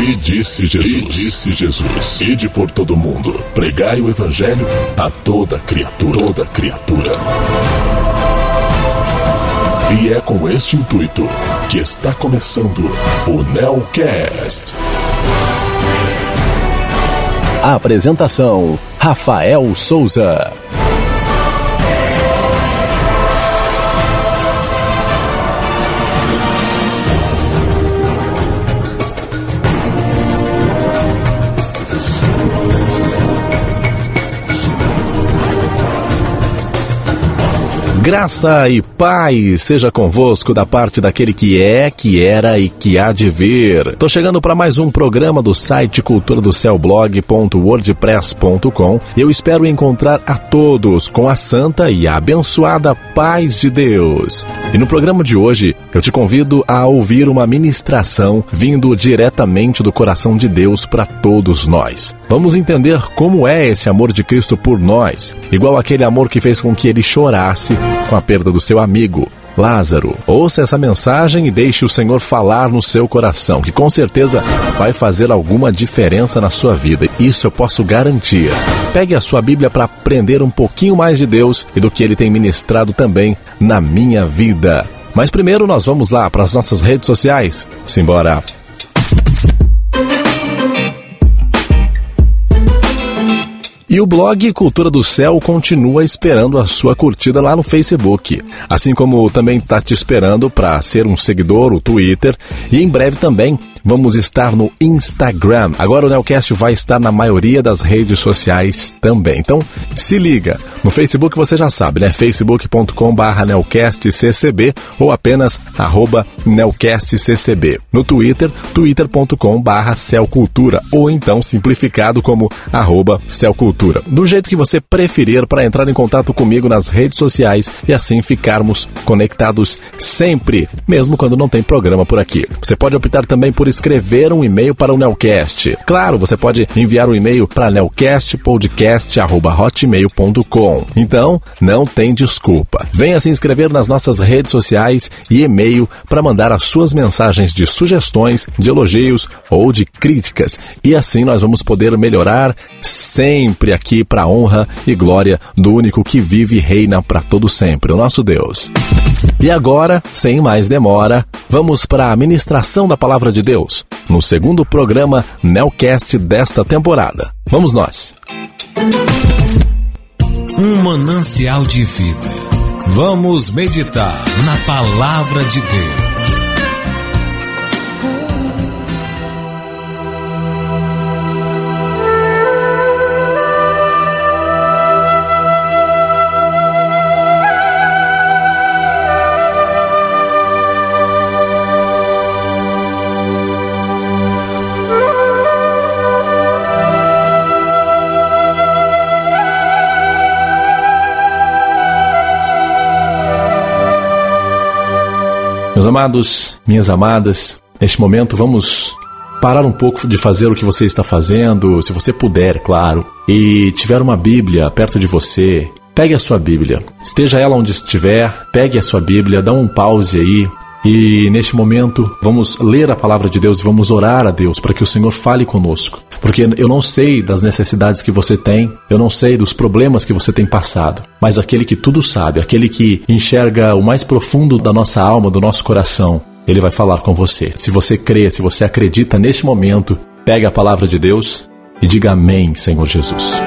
E disse Jesus, e disse Jesus, ide por todo mundo, pregai o evangelho a toda criatura, toda criatura. E é com este intuito que está começando o Nelcast. Apresentação: Rafael Souza. Graça e paz seja convosco da parte daquele que é, que era e que há de vir. Tô chegando para mais um programa do site cultura do céu blog.wordpress.com. Eu espero encontrar a todos com a santa e a abençoada paz de Deus. E no programa de hoje, eu te convido a ouvir uma ministração vindo diretamente do coração de Deus para todos nós. Vamos entender como é esse amor de Cristo por nós, igual aquele amor que fez com que ele chorasse com a perda do seu amigo, Lázaro. Ouça essa mensagem e deixe o Senhor falar no seu coração, que com certeza vai fazer alguma diferença na sua vida. Isso eu posso garantir. Pegue a sua Bíblia para aprender um pouquinho mais de Deus e do que ele tem ministrado também na minha vida. Mas primeiro nós vamos lá para as nossas redes sociais. Simbora! E o blog Cultura do Céu continua esperando a sua curtida lá no Facebook, assim como também está te esperando para ser um seguidor, o Twitter, e em breve também Vamos estar no Instagram. Agora o Nelcast vai estar na maioria das redes sociais também. Então, se liga. No Facebook você já sabe, né? facebook.com.br nelcastccb ou apenas arroba nelcastccb. No Twitter, twitter.com.br celcultura ou então simplificado como arroba celcultura. Do jeito que você preferir para entrar em contato comigo nas redes sociais e assim ficarmos conectados sempre, mesmo quando não tem programa por aqui. Você pode optar também por escrever um e-mail para o Nelcast. Claro, você pode enviar um e-mail para nelcastpodcast.hotmail.com. Então, não tem desculpa. Venha se inscrever nas nossas redes sociais e e-mail para mandar as suas mensagens de sugestões, de elogios ou de críticas. E assim nós vamos poder melhorar sempre aqui para a honra e glória do único que vive e reina para todo sempre, o nosso Deus. E agora, sem mais demora, vamos para a ministração da palavra de Deus, no segundo programa Nelcast desta temporada. Vamos nós. Um manancial de vida. Vamos meditar na palavra de Deus. Meus amados, minhas amadas, neste momento vamos parar um pouco de fazer o que você está fazendo, se você puder, claro, e tiver uma Bíblia perto de você, pegue a sua Bíblia. Esteja ela onde estiver, pegue a sua Bíblia, dá um pause aí, e neste momento vamos ler a palavra de Deus e vamos orar a Deus para que o Senhor fale conosco. Porque eu não sei das necessidades que você tem, eu não sei dos problemas que você tem passado, mas aquele que tudo sabe, aquele que enxerga o mais profundo da nossa alma, do nosso coração, ele vai falar com você. Se você crê, se você acredita neste momento, pegue a palavra de Deus e diga amém, Senhor Jesus.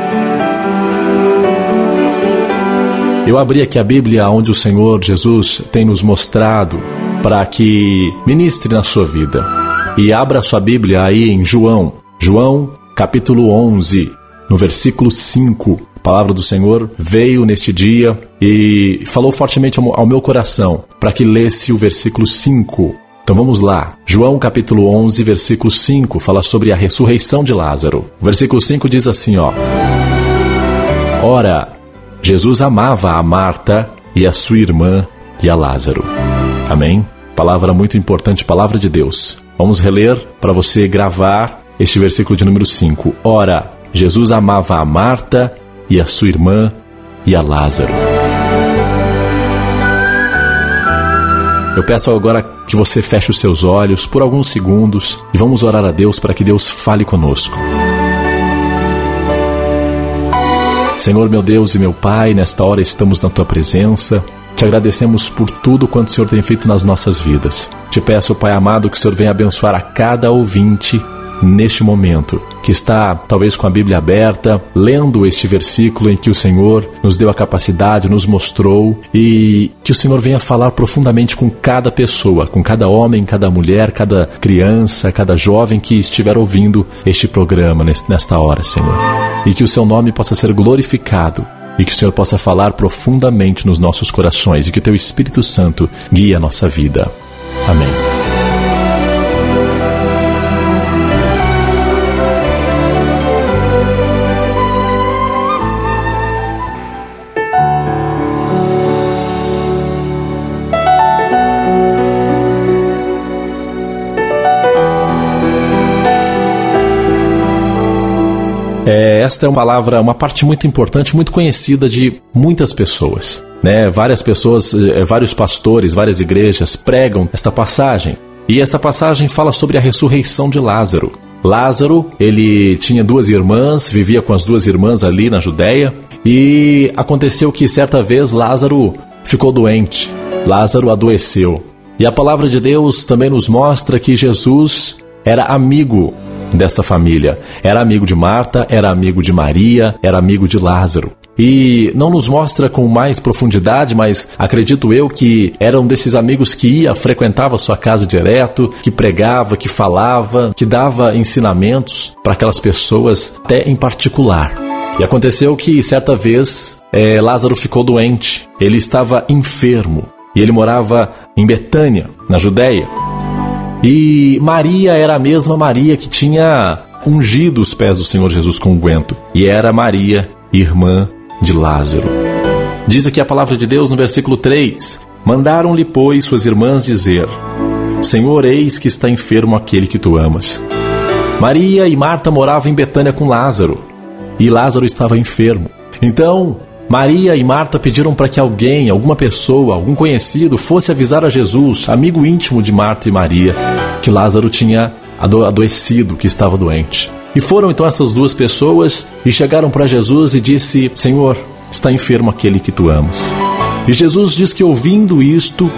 Eu abri aqui a Bíblia onde o Senhor Jesus tem nos mostrado para que ministre na sua vida. E abra sua Bíblia aí em João, João, capítulo 11, no versículo 5, a palavra do Senhor veio neste dia e falou fortemente ao meu coração para que lesse o versículo 5. Então vamos lá. João capítulo 11, versículo 5 fala sobre a ressurreição de Lázaro. O versículo 5 diz assim, ó: Ora, Jesus amava a Marta e a sua irmã e a Lázaro. Amém. Palavra muito importante, palavra de Deus. Vamos reler para você gravar este versículo de número 5. Ora, Jesus amava a Marta e a sua irmã e a Lázaro. Eu peço agora que você feche os seus olhos por alguns segundos e vamos orar a Deus para que Deus fale conosco. Senhor meu Deus e meu Pai, nesta hora estamos na tua presença. Te agradecemos por tudo quanto o Senhor tem feito nas nossas vidas. Te peço, Pai amado, que o Senhor venha abençoar a cada ouvinte neste momento, que está talvez com a Bíblia aberta, lendo este versículo em que o Senhor nos deu a capacidade, nos mostrou e que o Senhor venha falar profundamente com cada pessoa, com cada homem, cada mulher, cada criança, cada jovem que estiver ouvindo este programa nesta hora, Senhor. E que o seu nome possa ser glorificado e que o Senhor possa falar profundamente nos nossos corações e que o teu Espírito Santo guie a nossa vida. Amém. Esta é uma palavra, uma parte muito importante, muito conhecida de muitas pessoas. Né? Várias pessoas, eh, vários pastores, várias igrejas pregam esta passagem. E esta passagem fala sobre a ressurreição de Lázaro. Lázaro, ele tinha duas irmãs, vivia com as duas irmãs ali na Judéia, e aconteceu que certa vez Lázaro ficou doente. Lázaro adoeceu. E a palavra de Deus também nos mostra que Jesus era amigo desta família. Era amigo de Marta, era amigo de Maria, era amigo de Lázaro. E não nos mostra com mais profundidade, mas acredito eu que era um desses amigos que ia, frequentava sua casa direto, que pregava, que falava, que dava ensinamentos para aquelas pessoas, até em particular. E aconteceu que certa vez é, Lázaro ficou doente, ele estava enfermo e ele morava em Betânia, na Judéia. E Maria era a mesma Maria que tinha ungido os pés do Senhor Jesus com unguento. E era Maria, irmã de Lázaro. Diz aqui a palavra de Deus no versículo 3: Mandaram-lhe, pois, suas irmãs dizer: Senhor, eis que está enfermo aquele que tu amas. Maria e Marta moravam em Betânia com Lázaro, e Lázaro estava enfermo. Então Maria e Marta pediram para que alguém, alguma pessoa, algum conhecido, fosse avisar a Jesus, amigo íntimo de Marta e Maria, que Lázaro tinha ado adoecido, que estava doente. E foram então essas duas pessoas e chegaram para Jesus e disse: Senhor, está enfermo aquele que tu amas. E Jesus diz que ouvindo isto,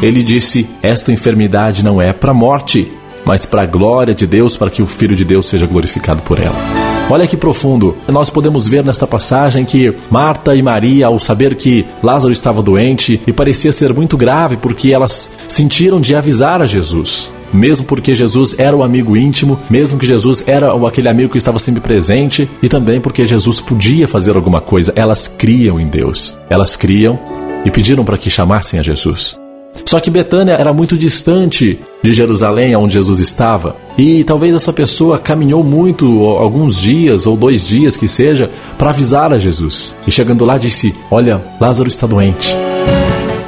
ele disse: Esta enfermidade não é para a morte, mas para a glória de Deus, para que o Filho de Deus seja glorificado por ela. Olha que profundo. Nós podemos ver nesta passagem que Marta e Maria, ao saber que Lázaro estava doente e parecia ser muito grave, porque elas sentiram de avisar a Jesus mesmo porque Jesus era o amigo íntimo, mesmo que Jesus era aquele amigo que estava sempre presente, e também porque Jesus podia fazer alguma coisa. Elas criam em Deus. Elas criam e pediram para que chamassem a Jesus. Só que Betânia era muito distante de Jerusalém, onde Jesus estava, e talvez essa pessoa caminhou muito, alguns dias ou dois dias que seja, para avisar a Jesus. E chegando lá disse: Olha, Lázaro está doente.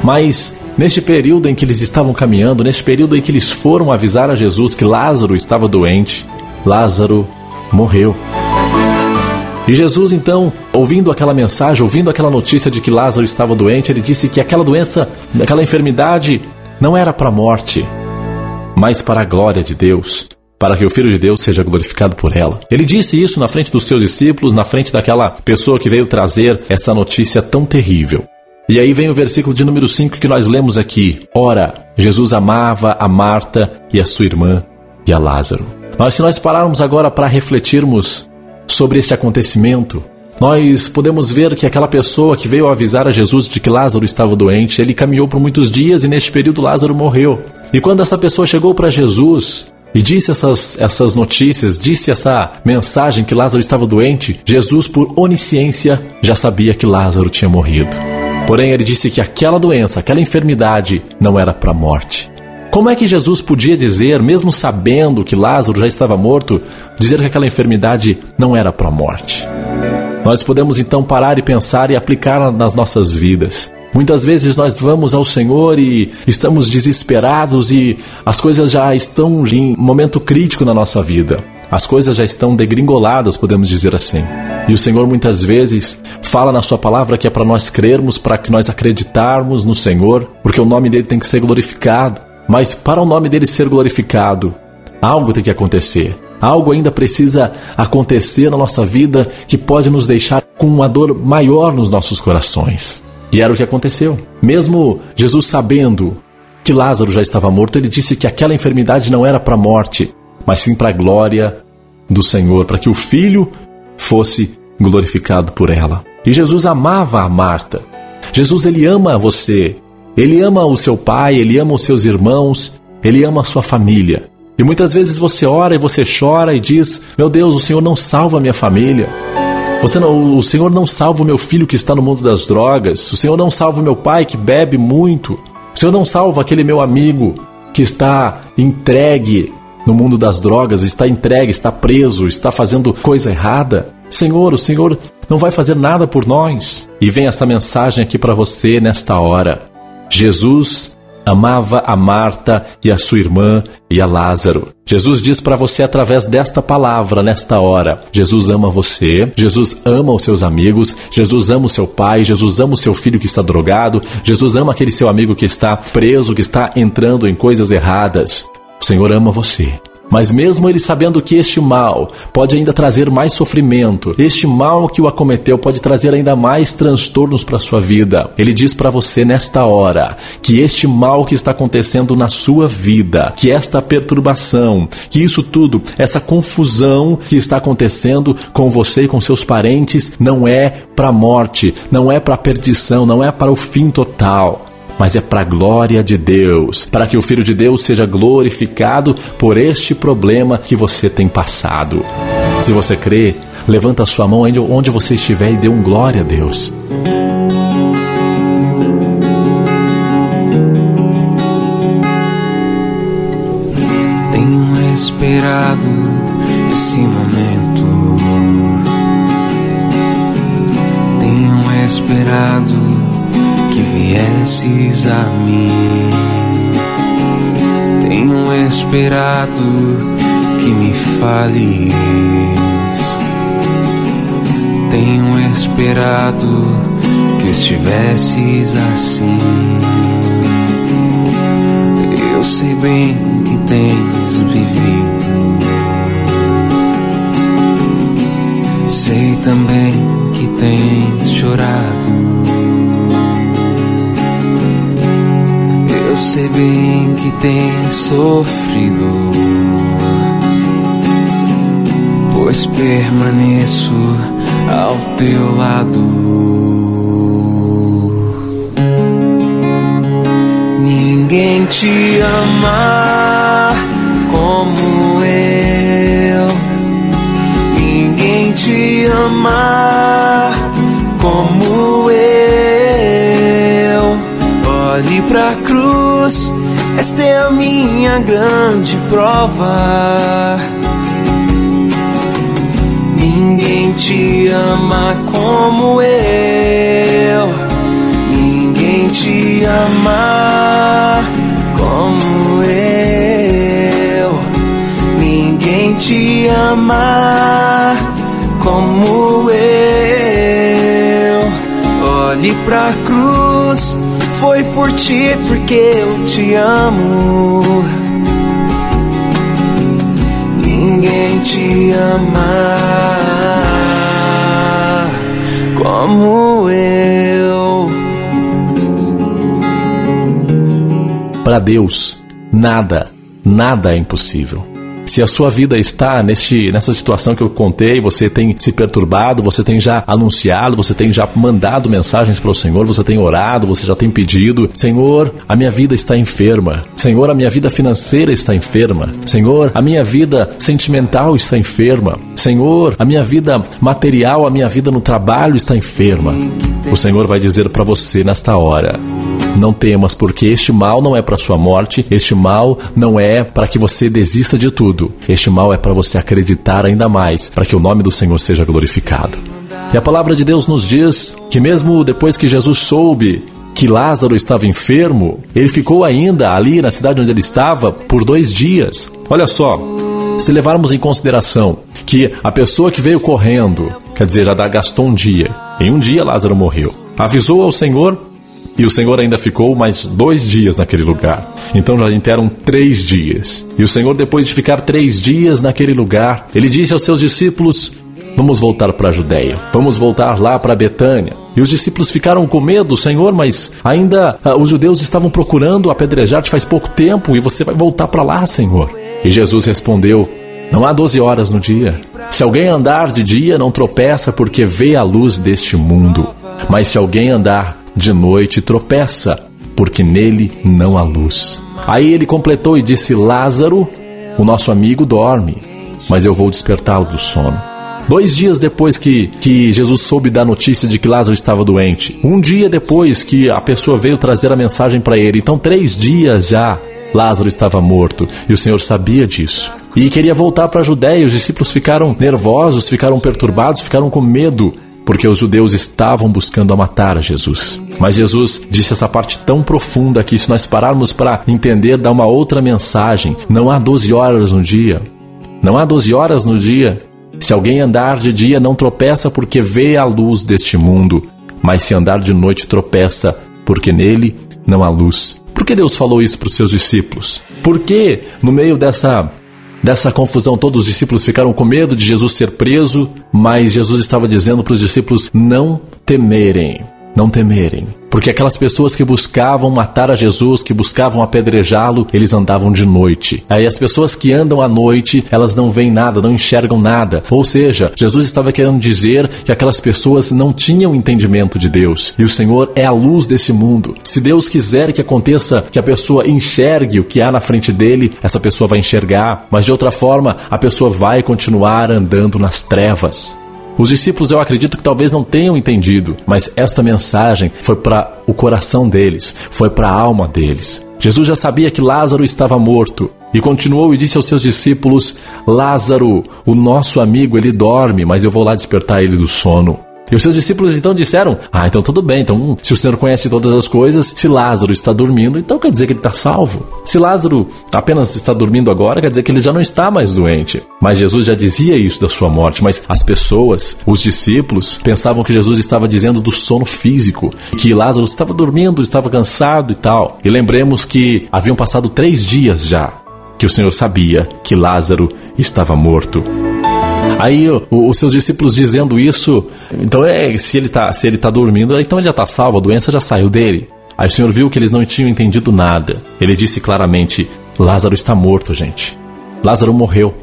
Mas neste período em que eles estavam caminhando, neste período em que eles foram avisar a Jesus que Lázaro estava doente, Lázaro morreu. E Jesus, então, ouvindo aquela mensagem, ouvindo aquela notícia de que Lázaro estava doente, ele disse que aquela doença, aquela enfermidade, não era para a morte, mas para a glória de Deus, para que o Filho de Deus seja glorificado por ela. Ele disse isso na frente dos seus discípulos, na frente daquela pessoa que veio trazer essa notícia tão terrível. E aí vem o versículo de número 5 que nós lemos aqui. Ora, Jesus amava a Marta e a sua irmã e a Lázaro. Mas se nós pararmos agora para refletirmos sobre este acontecimento, nós podemos ver que aquela pessoa que veio avisar a Jesus de que Lázaro estava doente, ele caminhou por muitos dias e neste período Lázaro morreu. E quando essa pessoa chegou para Jesus e disse essas, essas notícias, disse essa mensagem que Lázaro estava doente, Jesus, por onisciência, já sabia que Lázaro tinha morrido. Porém, ele disse que aquela doença, aquela enfermidade, não era para a morte. Como é que Jesus podia dizer, mesmo sabendo que Lázaro já estava morto, dizer que aquela enfermidade não era para a morte? Nós podemos então parar e pensar e aplicar nas nossas vidas. Muitas vezes nós vamos ao Senhor e estamos desesperados e as coisas já estão em momento crítico na nossa vida. As coisas já estão degringoladas, podemos dizer assim. E o Senhor muitas vezes fala na Sua palavra que é para nós crermos, para que nós acreditarmos no Senhor, porque o nome dele tem que ser glorificado. Mas para o nome dele ser glorificado, algo tem que acontecer. Algo ainda precisa acontecer na nossa vida que pode nos deixar com uma dor maior nos nossos corações. E era o que aconteceu. Mesmo Jesus sabendo que Lázaro já estava morto, ele disse que aquela enfermidade não era para a morte, mas sim para a glória do Senhor, para que o filho fosse glorificado por ela. E Jesus amava a Marta. Jesus ele ama você. Ele ama o seu pai, ele ama os seus irmãos, ele ama a sua família. E muitas vezes você ora e você chora e diz: Meu Deus, o Senhor não salva a minha família. Não, o Senhor não salva o meu filho que está no mundo das drogas. O Senhor não salva o meu pai que bebe muito. O Senhor não salva aquele meu amigo que está entregue no mundo das drogas, está entregue, está preso, está fazendo coisa errada. Senhor, o Senhor não vai fazer nada por nós. E vem essa mensagem aqui para você nesta hora. Jesus amava a Marta e a sua irmã e a Lázaro. Jesus diz para você através desta palavra nesta hora: Jesus ama você, Jesus ama os seus amigos, Jesus ama o seu pai, Jesus ama o seu filho que está drogado, Jesus ama aquele seu amigo que está preso, que está entrando em coisas erradas. O Senhor ama você. Mas mesmo ele sabendo que este mal pode ainda trazer mais sofrimento, este mal que o acometeu pode trazer ainda mais transtornos para sua vida. Ele diz para você nesta hora que este mal que está acontecendo na sua vida, que esta perturbação, que isso tudo, essa confusão que está acontecendo com você e com seus parentes não é para morte, não é para perdição, não é para o fim total mas é para a glória de Deus, para que o Filho de Deus seja glorificado por este problema que você tem passado. Se você crê, levanta a sua mão onde você estiver e dê um glória a Deus. Tenho esperado esse momento. Tenho esperado viesses a mim. Tenho esperado que me fales. Tenho esperado que estivesses assim. Eu sei bem que tens vivido. Sei também que tens chorado. Eu sei bem que tem sofrido, pois permaneço ao teu lado. Ninguém te ama como eu. Ninguém te ama como eu. Olhe pra cruz esta é a minha grande prova. Ninguém te ama como eu. Ninguém te ama como eu. Ninguém te ama como eu. Olhe pra cruz foi por ti, porque eu te amo. Ninguém te ama como eu. Para Deus, nada, nada é impossível. Se a sua vida está neste, nessa situação que eu contei, você tem se perturbado, você tem já anunciado, você tem já mandado mensagens para o Senhor, você tem orado, você já tem pedido: Senhor, a minha vida está enferma. Senhor, a minha vida financeira está enferma. Senhor, a minha vida sentimental está enferma. Senhor, a minha vida material, a minha vida no trabalho está enferma. O Senhor vai dizer para você nesta hora: não temas, porque este mal não é para sua morte, este mal não é para que você desista de tudo. Este mal é para você acreditar ainda mais, para que o nome do Senhor seja glorificado. E a palavra de Deus nos diz que mesmo depois que Jesus soube que Lázaro estava enfermo, ele ficou ainda ali na cidade onde ele estava por dois dias. Olha só, se levarmos em consideração que a pessoa que veio correndo, quer dizer, já gastou um dia, em um dia Lázaro morreu, avisou ao Senhor E o Senhor ainda ficou mais dois dias naquele lugar. Então já eram três dias. E o Senhor, depois de ficar três dias naquele lugar, ele disse aos seus discípulos: Vamos voltar para a Judéia. Vamos voltar lá para Betânia. E os discípulos ficaram com medo, Senhor, mas ainda ah, os judeus estavam procurando apedrejar-te faz pouco tempo e você vai voltar para lá, Senhor. E Jesus respondeu: Não há doze horas no dia. Se alguém andar de dia, não tropeça porque vê a luz deste mundo. Mas se alguém andar de noite, tropeça porque nele não há luz. Aí ele completou e disse: Lázaro, o nosso amigo, dorme, mas eu vou despertá-lo do sono. Dois dias depois que, que Jesus soube da notícia de que Lázaro estava doente. Um dia depois que a pessoa veio trazer a mensagem para ele. Então, três dias já, Lázaro estava morto. E o Senhor sabia disso. E queria voltar para a Judéia. Os discípulos ficaram nervosos, ficaram perturbados, ficaram com medo porque os judeus estavam buscando matar a Jesus. Mas Jesus disse essa parte tão profunda que, se nós pararmos para entender, dá uma outra mensagem. Não há 12 horas no dia. Não há 12 horas no dia se alguém andar de dia, não tropeça porque vê a luz deste mundo, mas se andar de noite, tropeça porque nele não há luz. Por que Deus falou isso para os seus discípulos? Por que, no meio dessa, dessa confusão, todos os discípulos ficaram com medo de Jesus ser preso, mas Jesus estava dizendo para os discípulos não temerem, não temerem. Porque aquelas pessoas que buscavam matar a Jesus, que buscavam apedrejá-lo, eles andavam de noite. Aí as pessoas que andam à noite, elas não veem nada, não enxergam nada. Ou seja, Jesus estava querendo dizer que aquelas pessoas não tinham entendimento de Deus. E o Senhor é a luz desse mundo. Se Deus quiser que aconteça que a pessoa enxergue o que há na frente dele, essa pessoa vai enxergar. Mas de outra forma, a pessoa vai continuar andando nas trevas. Os discípulos, eu acredito que talvez não tenham entendido, mas esta mensagem foi para o coração deles, foi para a alma deles. Jesus já sabia que Lázaro estava morto e continuou e disse aos seus discípulos: Lázaro, o nosso amigo, ele dorme, mas eu vou lá despertar ele do sono. E os seus discípulos então disseram: Ah, então tudo bem. Então, se o Senhor conhece todas as coisas, se Lázaro está dormindo, então quer dizer que ele está salvo. Se Lázaro apenas está dormindo agora, quer dizer que ele já não está mais doente. Mas Jesus já dizia isso da sua morte. Mas as pessoas, os discípulos, pensavam que Jesus estava dizendo do sono físico, que Lázaro estava dormindo, estava cansado e tal. E lembremos que haviam passado três dias já que o Senhor sabia que Lázaro estava morto. Aí os seus discípulos dizendo isso, então é, se ele está se ele tá dormindo, então ele já está salvo, a doença já saiu dele. Aí o Senhor viu que eles não tinham entendido nada. Ele disse claramente: Lázaro está morto, gente. Lázaro morreu.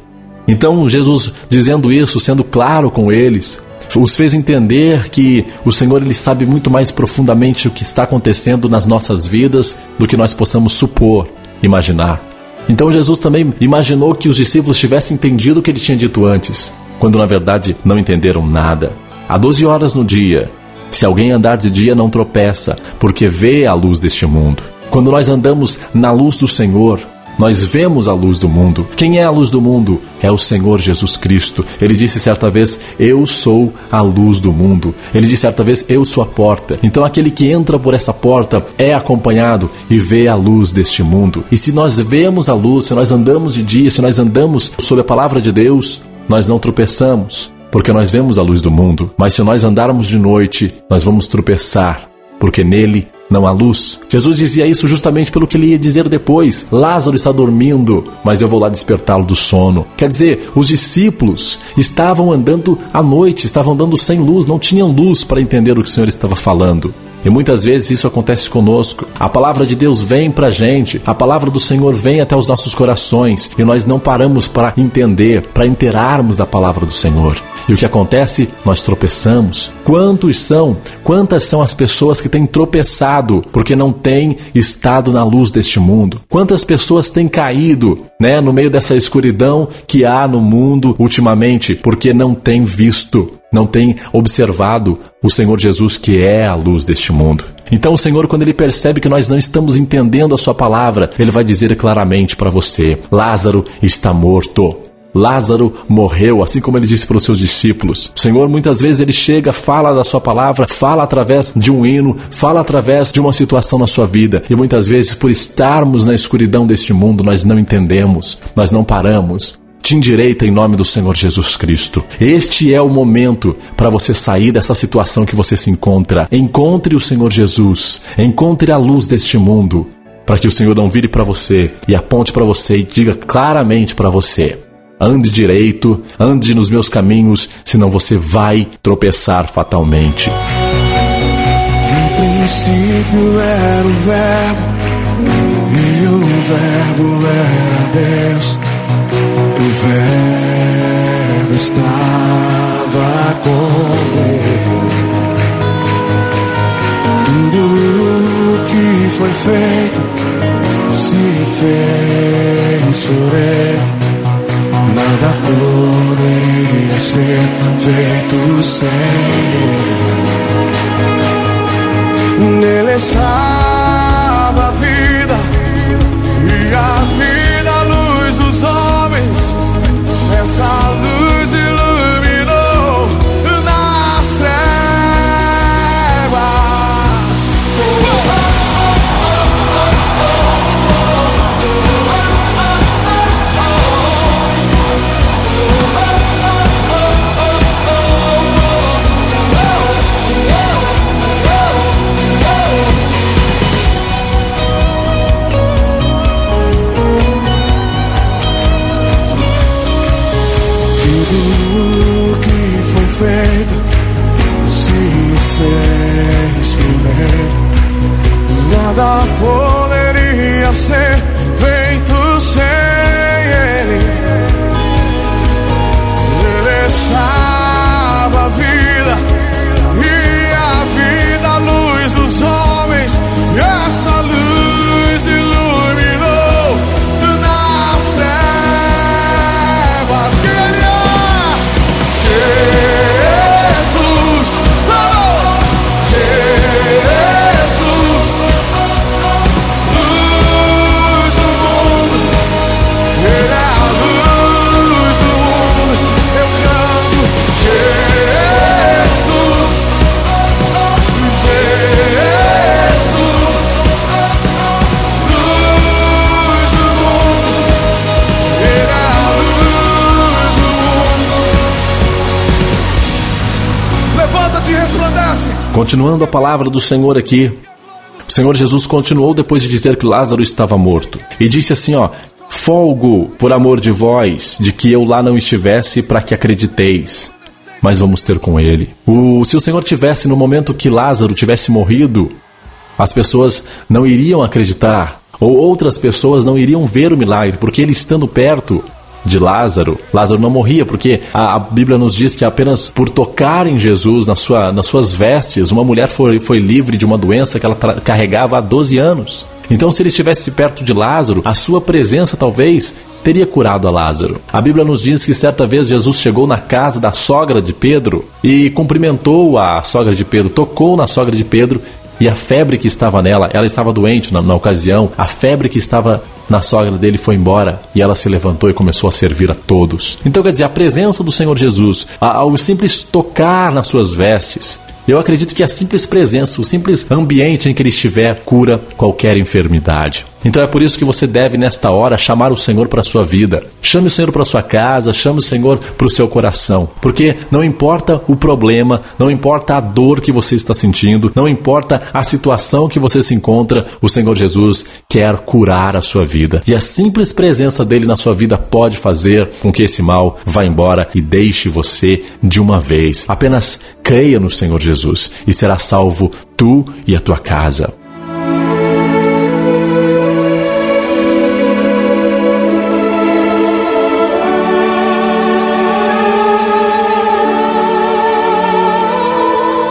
Então Jesus dizendo isso, sendo claro com eles, os fez entender que o Senhor ele sabe muito mais profundamente o que está acontecendo nas nossas vidas do que nós possamos supor, imaginar. Então Jesus também imaginou que os discípulos tivessem entendido o que ele tinha dito antes, quando na verdade não entenderam nada. Há 12 horas no dia. Se alguém andar de dia, não tropeça, porque vê a luz deste mundo. Quando nós andamos na luz do Senhor, nós vemos a luz do mundo. Quem é a luz do mundo? É o Senhor Jesus Cristo. Ele disse certa vez: Eu sou a luz do mundo. Ele disse certa vez: Eu sou a porta. Então aquele que entra por essa porta é acompanhado e vê a luz deste mundo. E se nós vemos a luz, se nós andamos de dia, se nós andamos sob a palavra de Deus, nós não tropeçamos, porque nós vemos a luz do mundo. Mas se nós andarmos de noite, nós vamos tropeçar, porque nele não há luz. Jesus dizia isso justamente pelo que ele ia dizer depois: Lázaro está dormindo, mas eu vou lá despertá-lo do sono. Quer dizer, os discípulos estavam andando à noite, estavam andando sem luz, não tinham luz para entender o que o Senhor estava falando. E muitas vezes isso acontece conosco. A palavra de Deus vem para a gente, a palavra do Senhor vem até os nossos corações e nós não paramos para entender, para inteirarmos da palavra do Senhor. E o que acontece? Nós tropeçamos. Quantos são? Quantas são as pessoas que têm tropeçado porque não têm estado na luz deste mundo? Quantas pessoas têm caído, né, no meio dessa escuridão que há no mundo ultimamente porque não têm visto não tem observado o Senhor Jesus, que é a luz deste mundo. Então, o Senhor, quando ele percebe que nós não estamos entendendo a Sua palavra, ele vai dizer claramente para você: Lázaro está morto. Lázaro morreu, assim como ele disse para os seus discípulos. O Senhor muitas vezes ele chega, fala da sua palavra, fala através de um hino, fala através de uma situação na sua vida. E muitas vezes, por estarmos na escuridão deste mundo, nós não entendemos, nós não paramos te endireita em nome do Senhor Jesus Cristo. Este é o momento para você sair dessa situação que você se encontra. Encontre o Senhor Jesus, encontre a luz deste mundo, para que o Senhor não vire para você e aponte para você e diga claramente para você: ande direito, ande nos meus caminhos, senão você vai tropeçar fatalmente. No princípio era o Verbo, e o Verbo era Deus. Verbo estava com Deus. Tudo que foi feito se fez por Ele nada poderia ser feito sem ele. Nele estava a vida e a vida, Essa luz poderia ser Continuando a palavra do Senhor aqui, o Senhor Jesus continuou depois de dizer que Lázaro estava morto e disse assim: ó. Folgo por amor de vós, de que eu lá não estivesse, para que acrediteis. Mas vamos ter com ele. O, se o Senhor tivesse no momento que Lázaro tivesse morrido, as pessoas não iriam acreditar, ou outras pessoas não iriam ver o milagre, porque ele estando perto de Lázaro, Lázaro não morria, porque a, a Bíblia nos diz que apenas por tocar em Jesus na sua, nas suas vestes, uma mulher foi, foi livre de uma doença que ela carregava há 12 anos. Então, se ele estivesse perto de Lázaro, a sua presença talvez teria curado a Lázaro. A Bíblia nos diz que certa vez Jesus chegou na casa da sogra de Pedro e cumprimentou a sogra de Pedro, tocou na sogra de Pedro e a febre que estava nela, ela estava doente na, na ocasião, a febre que estava na sogra dele foi embora e ela se levantou e começou a servir a todos. Então, quer dizer, a presença do Senhor Jesus, ao simples tocar nas suas vestes, eu acredito que a simples presença, o simples ambiente em que ele estiver, cura qualquer enfermidade. Então é por isso que você deve, nesta hora, chamar o Senhor para a sua vida. Chame o Senhor para a sua casa, chame o Senhor para o seu coração. Porque não importa o problema, não importa a dor que você está sentindo, não importa a situação que você se encontra, o Senhor Jesus quer curar a sua vida. E a simples presença dele na sua vida pode fazer com que esse mal vá embora e deixe você de uma vez. Apenas creia no Senhor Jesus e será salvo tu e a tua casa.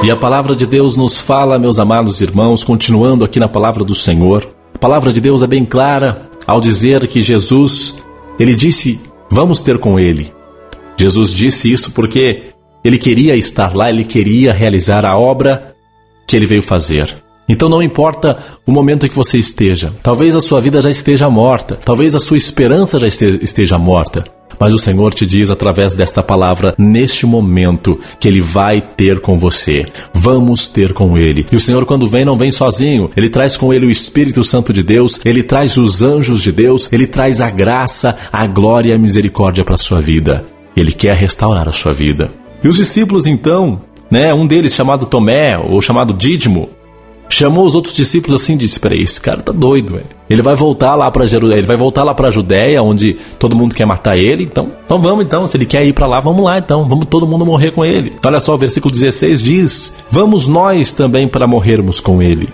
E a palavra de Deus nos fala, meus amados irmãos, continuando aqui na palavra do Senhor. A palavra de Deus é bem clara ao dizer que Jesus, ele disse: "Vamos ter com ele". Jesus disse isso porque ele queria estar lá, ele queria realizar a obra que ele veio fazer. Então não importa o momento em que você esteja, talvez a sua vida já esteja morta, talvez a sua esperança já este- esteja morta, Mas o Senhor te diz através desta palavra, neste momento, que Ele vai ter com você. Vamos ter com Ele. E o Senhor, quando vem, não vem sozinho. Ele traz com Ele o Espírito Santo de Deus, Ele traz os anjos de Deus, Ele traz a graça, a glória e a misericórdia para a sua vida. Ele quer restaurar a sua vida. E os discípulos, então, né, um deles chamado Tomé, ou chamado Dídimo, chamou os outros discípulos assim e disse: Peraí, esse cara tá doido, velho. Ele vai voltar lá para Jerusalém, ele vai voltar lá para Judéia, onde todo mundo quer matar ele. Então, então vamos então, se ele quer ir para lá, vamos lá então, vamos todo mundo morrer com ele. Olha só, o versículo 16 diz: Vamos nós também para morrermos com ele.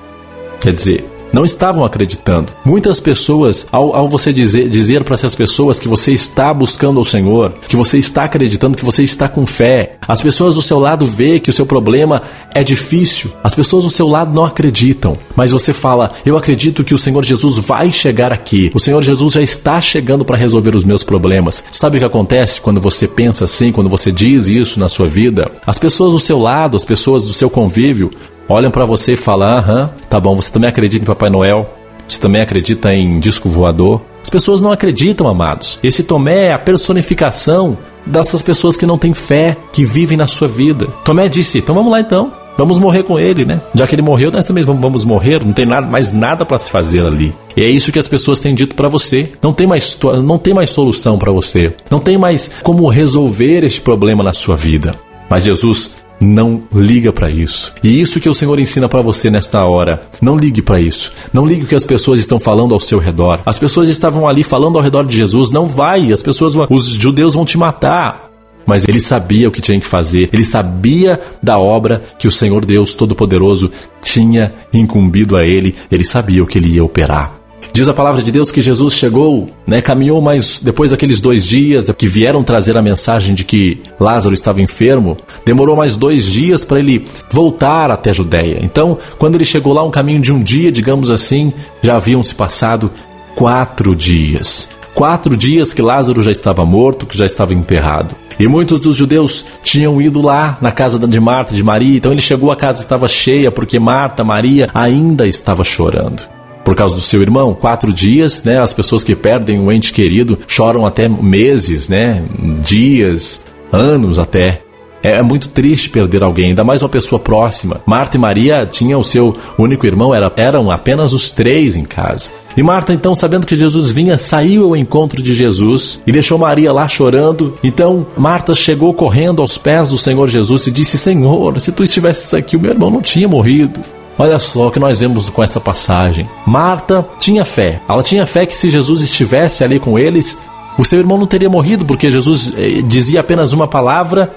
Quer dizer, não estavam acreditando. Muitas pessoas, ao, ao você dizer, dizer para essas pessoas que você está buscando ao Senhor, que você está acreditando, que você está com fé, as pessoas do seu lado vê que o seu problema é difícil. As pessoas do seu lado não acreditam, mas você fala: "Eu acredito que o Senhor Jesus vai chegar aqui. O Senhor Jesus já está chegando para resolver os meus problemas". Sabe o que acontece quando você pensa assim, quando você diz isso na sua vida? As pessoas do seu lado, as pessoas do seu convívio, olham para você e falam: aham, tá bom, você também acredita em Papai Noel? Você também acredita em disco voador? As pessoas não acreditam, amados. Esse Tomé é a personificação dessas pessoas que não têm fé, que vivem na sua vida. Tomé disse: então vamos lá então. Vamos morrer com ele, né? Já que ele morreu, nós também vamos morrer. Não tem nada, mais nada para se fazer ali. E é isso que as pessoas têm dito para você. Não tem mais, não tem mais solução para você. Não tem mais como resolver este problema na sua vida. Mas Jesus não liga para isso. E isso que o Senhor ensina para você nesta hora. Não ligue para isso. Não ligue o que as pessoas estão falando ao seu redor. As pessoas estavam ali falando ao redor de Jesus. Não vai. As pessoas, vão, os judeus vão te matar. Mas ele sabia o que tinha que fazer. Ele sabia da obra que o Senhor Deus Todo-Poderoso tinha incumbido a ele. Ele sabia o que ele ia operar. Diz a palavra de Deus que Jesus chegou, né, caminhou mais depois daqueles dois dias que vieram trazer a mensagem de que Lázaro estava enfermo, demorou mais dois dias para ele voltar até a Judéia. Então, quando ele chegou lá, um caminho de um dia, digamos assim, já haviam se passado quatro dias. Quatro dias que Lázaro já estava morto, que já estava enterrado. E muitos dos judeus tinham ido lá na casa de Marta de Maria, então ele chegou, a casa estava cheia, porque Marta, Maria ainda estava chorando por causa do seu irmão. Quatro dias, né? As pessoas que perdem um ente querido choram até meses, né? Dias, anos até. É, é muito triste perder alguém, ainda mais uma pessoa próxima. Marta e Maria tinham o seu único irmão, era, eram apenas os três em casa. E Marta, então, sabendo que Jesus vinha, saiu ao encontro de Jesus e deixou Maria lá chorando. Então, Marta chegou correndo aos pés do Senhor Jesus e disse: Senhor, se tu estivesses aqui, o meu irmão não tinha morrido. Olha só o que nós vemos com essa passagem. Marta tinha fé. Ela tinha fé que se Jesus estivesse ali com eles, o seu irmão não teria morrido, porque Jesus eh, dizia apenas uma palavra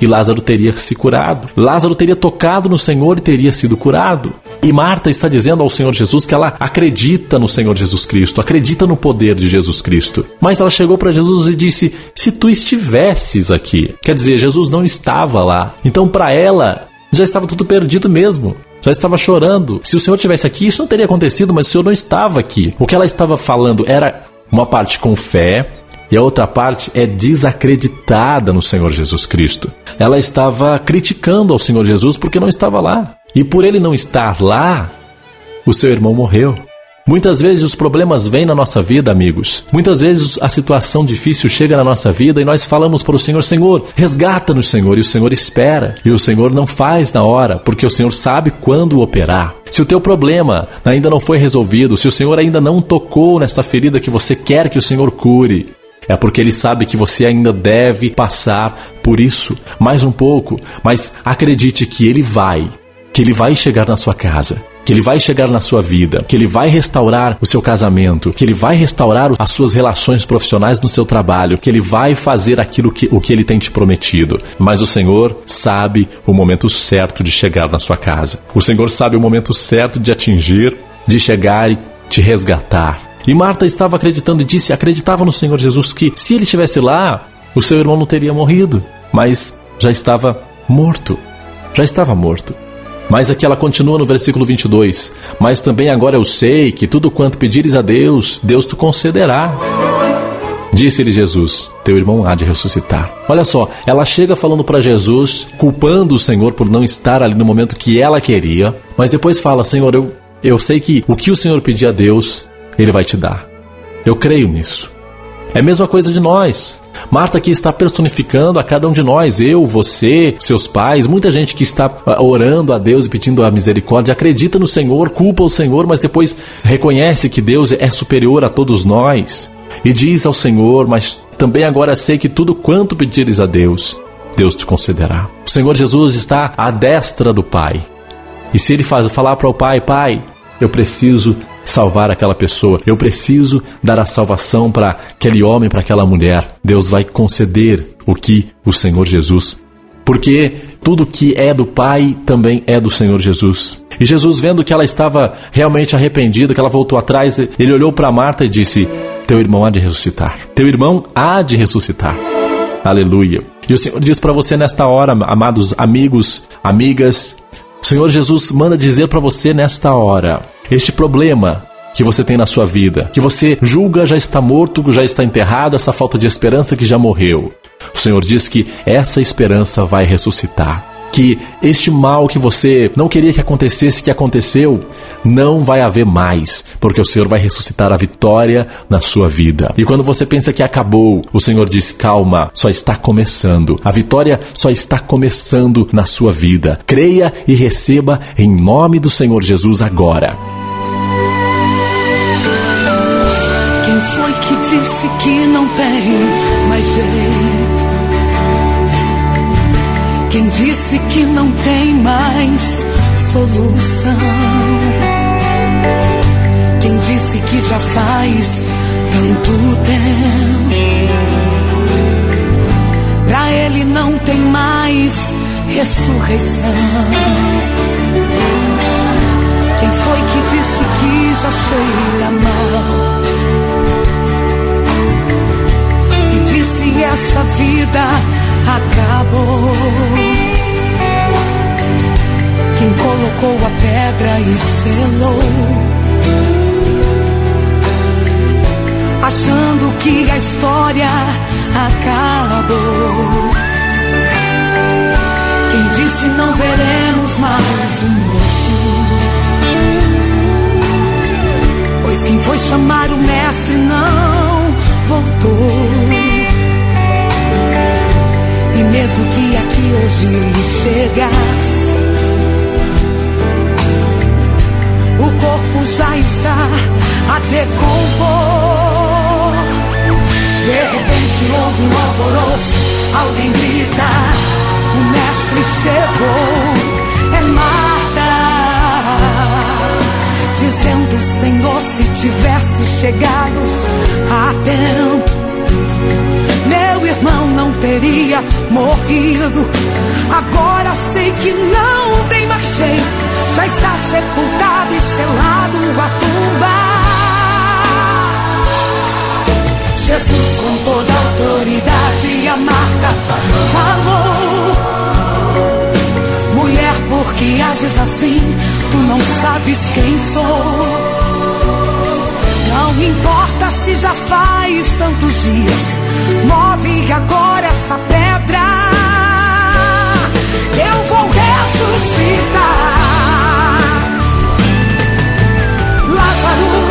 e Lázaro teria se curado. Lázaro teria tocado no Senhor e teria sido curado. E Marta está dizendo ao Senhor Jesus que ela acredita no Senhor Jesus Cristo, acredita no poder de Jesus Cristo. Mas ela chegou para Jesus e disse: Se tu estivesses aqui. Quer dizer, Jesus não estava lá. Então, para ela, já estava tudo perdido mesmo já estava chorando. Se o Senhor tivesse aqui, isso não teria acontecido, mas o Senhor não estava aqui. O que ela estava falando era uma parte com fé e a outra parte é desacreditada no Senhor Jesus Cristo. Ela estava criticando ao Senhor Jesus porque não estava lá. E por ele não estar lá, o seu irmão morreu. Muitas vezes os problemas vêm na nossa vida, amigos. Muitas vezes a situação difícil chega na nossa vida e nós falamos para o Senhor: Senhor, resgata-nos, Senhor. E o Senhor espera. E o Senhor não faz na hora, porque o Senhor sabe quando operar. Se o teu problema ainda não foi resolvido, se o Senhor ainda não tocou nessa ferida que você quer que o Senhor cure, é porque ele sabe que você ainda deve passar por isso mais um pouco, mas acredite que ele vai, que ele vai chegar na sua casa que ele vai chegar na sua vida, que ele vai restaurar o seu casamento, que ele vai restaurar as suas relações profissionais no seu trabalho, que ele vai fazer aquilo que o que ele tem te prometido. Mas o Senhor sabe o momento certo de chegar na sua casa. O Senhor sabe o momento certo de atingir, de chegar e te resgatar. E Marta estava acreditando e disse, acreditava no Senhor Jesus que se ele estivesse lá, o seu irmão não teria morrido, mas já estava morto. Já estava morto. Mas aqui ela continua no versículo 22. Mas também agora eu sei que tudo quanto pedires a Deus, Deus te concederá. Disse-lhe Jesus: Teu irmão há de ressuscitar. Olha só, ela chega falando para Jesus, culpando o Senhor por não estar ali no momento que ela queria, mas depois fala: Senhor, eu, eu sei que o que o Senhor pedir a Deus, Ele vai te dar. Eu creio nisso. É a mesma coisa de nós. Marta aqui está personificando a cada um de nós, eu, você, seus pais, muita gente que está ah, orando a Deus e pedindo a misericórdia, acredita no Senhor, culpa o Senhor, mas depois reconhece que Deus é superior a todos nós. E diz ao Senhor, mas também agora sei que tudo quanto pedires a Deus, Deus te concederá. O Senhor Jesus está à destra do Pai. E se ele faz, falar para o Pai, Pai, eu preciso salvar aquela pessoa, eu preciso dar a salvação para aquele homem, para aquela mulher, Deus vai conceder o que o Senhor Jesus. Porque tudo que é do Pai também é do Senhor Jesus. E Jesus, vendo que ela estava realmente arrependida, que ela voltou atrás, ele olhou para Marta e disse: Teu irmão há de ressuscitar. Teu irmão há de ressuscitar. Aleluia. E o Senhor diz para você nesta hora, amados amigos, amigas, o Senhor Jesus manda dizer para você nesta hora: este problema que você tem na sua vida, que você julga já está morto, já está enterrado, essa falta de esperança que já morreu. O Senhor diz que essa esperança vai ressuscitar. Que este mal que você não queria que acontecesse, que aconteceu, não vai haver mais, porque o Senhor vai ressuscitar a vitória na sua vida. E quando você pensa que acabou, o Senhor diz: calma, só está começando. A vitória só está começando na sua vida. Creia e receba em nome do Senhor Jesus agora. Disse que não tem mais solução? Quem disse que já faz tanto tempo? Pra ele não tem mais ressurreição. Quem foi que disse que já cheira mal? e disse essa vida acabou. Quem colocou a pedra e selou, achando que a história acabou. Quem disse não veremos mais um moço. Pois quem foi chamar o mestre não voltou. E mesmo que aqui hoje ele chegasse, já está a decompor. De repente houve um alvoroço, alguém grita: O mestre chegou, é Marta. Dizendo, Senhor, se tivesse chegado a tempo meu irmão não teria morrido. Agora sei que não tem mais jeito. Já está sepultado e selado a tumba. Jesus com toda autoridade a marca falou. Mulher, por que ages assim? Tu não sabes quem sou. Não importa se já faz tantos dias, move agora essa pedra. Eu vou ressuscitar. Lázaro,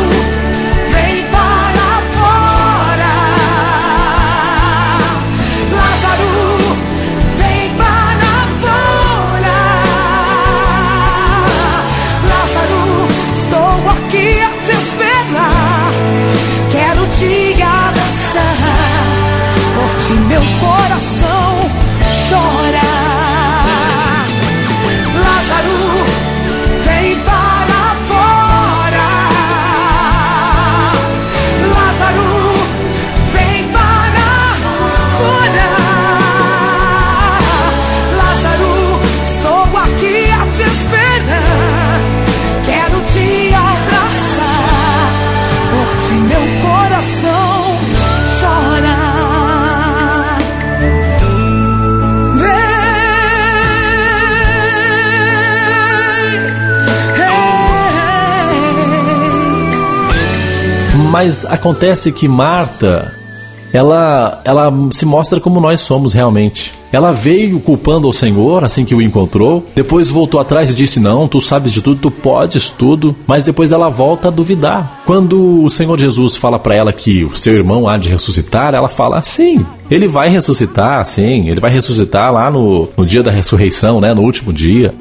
Mas acontece que Marta ela, ela se mostra como nós somos realmente. Ela veio culpando ao Senhor assim que o encontrou, depois voltou atrás e disse: Não, tu sabes de tudo, tu podes tudo, mas depois ela volta a duvidar. Quando o Senhor Jesus fala para ela que o seu irmão há de ressuscitar, ela fala: Sim, ele vai ressuscitar, sim, ele vai ressuscitar lá no, no dia da ressurreição, né, no último dia.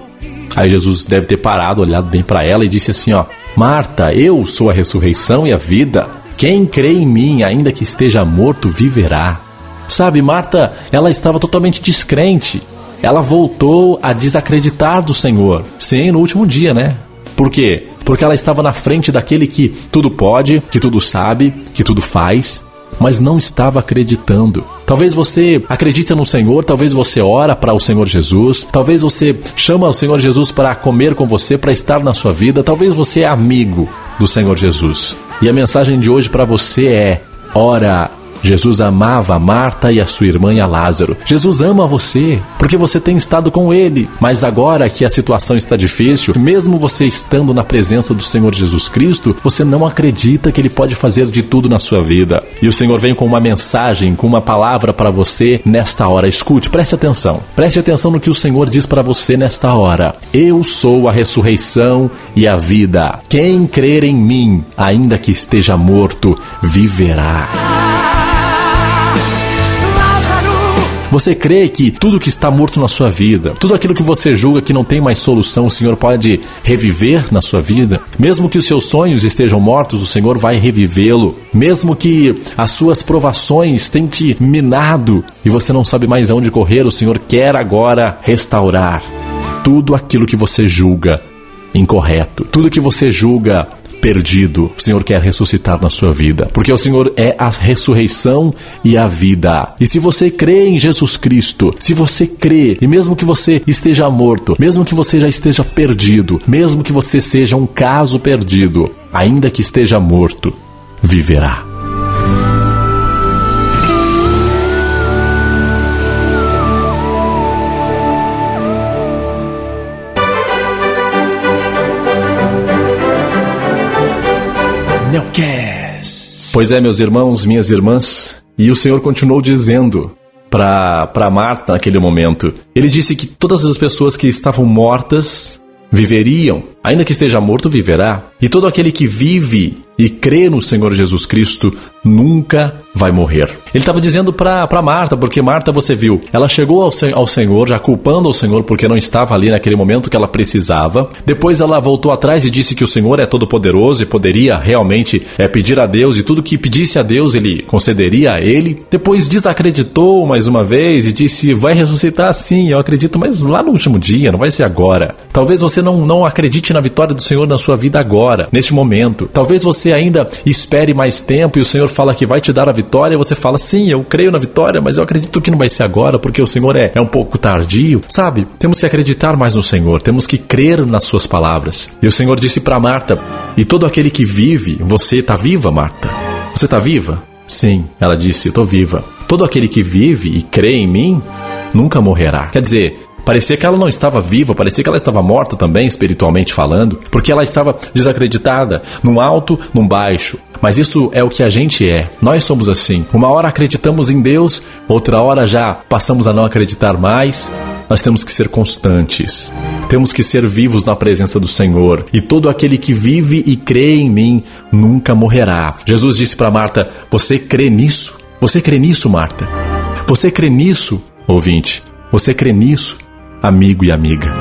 Aí Jesus deve ter parado, olhado bem para ela e disse assim: Ó, Marta, eu sou a ressurreição e a vida. Quem crê em mim, ainda que esteja morto, viverá. Sabe, Marta, ela estava totalmente descrente. Ela voltou a desacreditar do Senhor. Sim, no último dia, né? Por quê? Porque ela estava na frente daquele que tudo pode, que tudo sabe, que tudo faz, mas não estava acreditando. Talvez você acredite no Senhor, talvez você ora para o Senhor Jesus, talvez você chama o Senhor Jesus para comer com você, para estar na sua vida, talvez você é amigo do Senhor Jesus. E a mensagem de hoje para você é: ora Jesus amava a Marta e a sua irmã e a Lázaro. Jesus ama você, porque você tem estado com ele. Mas agora que a situação está difícil, mesmo você estando na presença do Senhor Jesus Cristo, você não acredita que ele pode fazer de tudo na sua vida. E o Senhor vem com uma mensagem, com uma palavra para você nesta hora. Escute, preste atenção. Preste atenção no que o Senhor diz para você nesta hora. Eu sou a ressurreição e a vida. Quem crer em mim, ainda que esteja morto, viverá. Você crê que tudo que está morto na sua vida, tudo aquilo que você julga que não tem mais solução, o Senhor pode reviver na sua vida? Mesmo que os seus sonhos estejam mortos, o Senhor vai revivê-lo. Mesmo que as suas provações tenham te minado e você não sabe mais aonde correr, o Senhor quer agora restaurar tudo aquilo que você julga incorreto, tudo que você julga perdido, o Senhor quer ressuscitar na sua vida, porque o Senhor é a ressurreição e a vida. E se você crê em Jesus Cristo, se você crê, e mesmo que você esteja morto, mesmo que você já esteja perdido, mesmo que você seja um caso perdido, ainda que esteja morto, viverá. Nelcast. Pois é, meus irmãos, minhas irmãs, e o Senhor continuou dizendo para Marta naquele momento. Ele disse que todas as pessoas que estavam mortas viveriam, ainda que esteja morto, viverá. E todo aquele que vive e crê no Senhor Jesus Cristo nunca vai morrer. Ele estava dizendo para Marta, porque Marta, você viu, ela chegou ao, ao Senhor, já culpando o Senhor porque não estava ali naquele momento que ela precisava. Depois ela voltou atrás e disse que o Senhor é todo-poderoso e poderia realmente é, pedir a Deus e tudo que pedisse a Deus ele concederia a ele. Depois desacreditou mais uma vez e disse: Vai ressuscitar sim, eu acredito, mas lá no último dia, não vai ser agora. Talvez você não, não acredite na vitória do Senhor na sua vida agora, neste momento. Talvez você ainda espere mais tempo e o Senhor fala que vai te dar a vitória e você fala: Sim, eu creio na vitória, mas eu acredito que não vai ser agora porque o Senhor é, é um pouco tardio. Sabe, temos que acreditar mais no Senhor, temos que crer nas Suas palavras. E o Senhor disse para Marta: E todo aquele que vive, você está viva, Marta? Você está viva? Sim, ela disse: Eu estou viva. Todo aquele que vive e crê em mim nunca morrerá. Quer dizer, Parecia que ela não estava viva, parecia que ela estava morta também, espiritualmente falando, porque ela estava desacreditada, num alto, num baixo. Mas isso é o que a gente é. Nós somos assim. Uma hora acreditamos em Deus, outra hora já passamos a não acreditar mais. Nós temos que ser constantes. Temos que ser vivos na presença do Senhor. E todo aquele que vive e crê em mim nunca morrerá. Jesus disse para Marta: Você crê nisso? Você crê nisso, Marta? Você crê nisso, ouvinte? Você crê nisso? Amigo e amiga.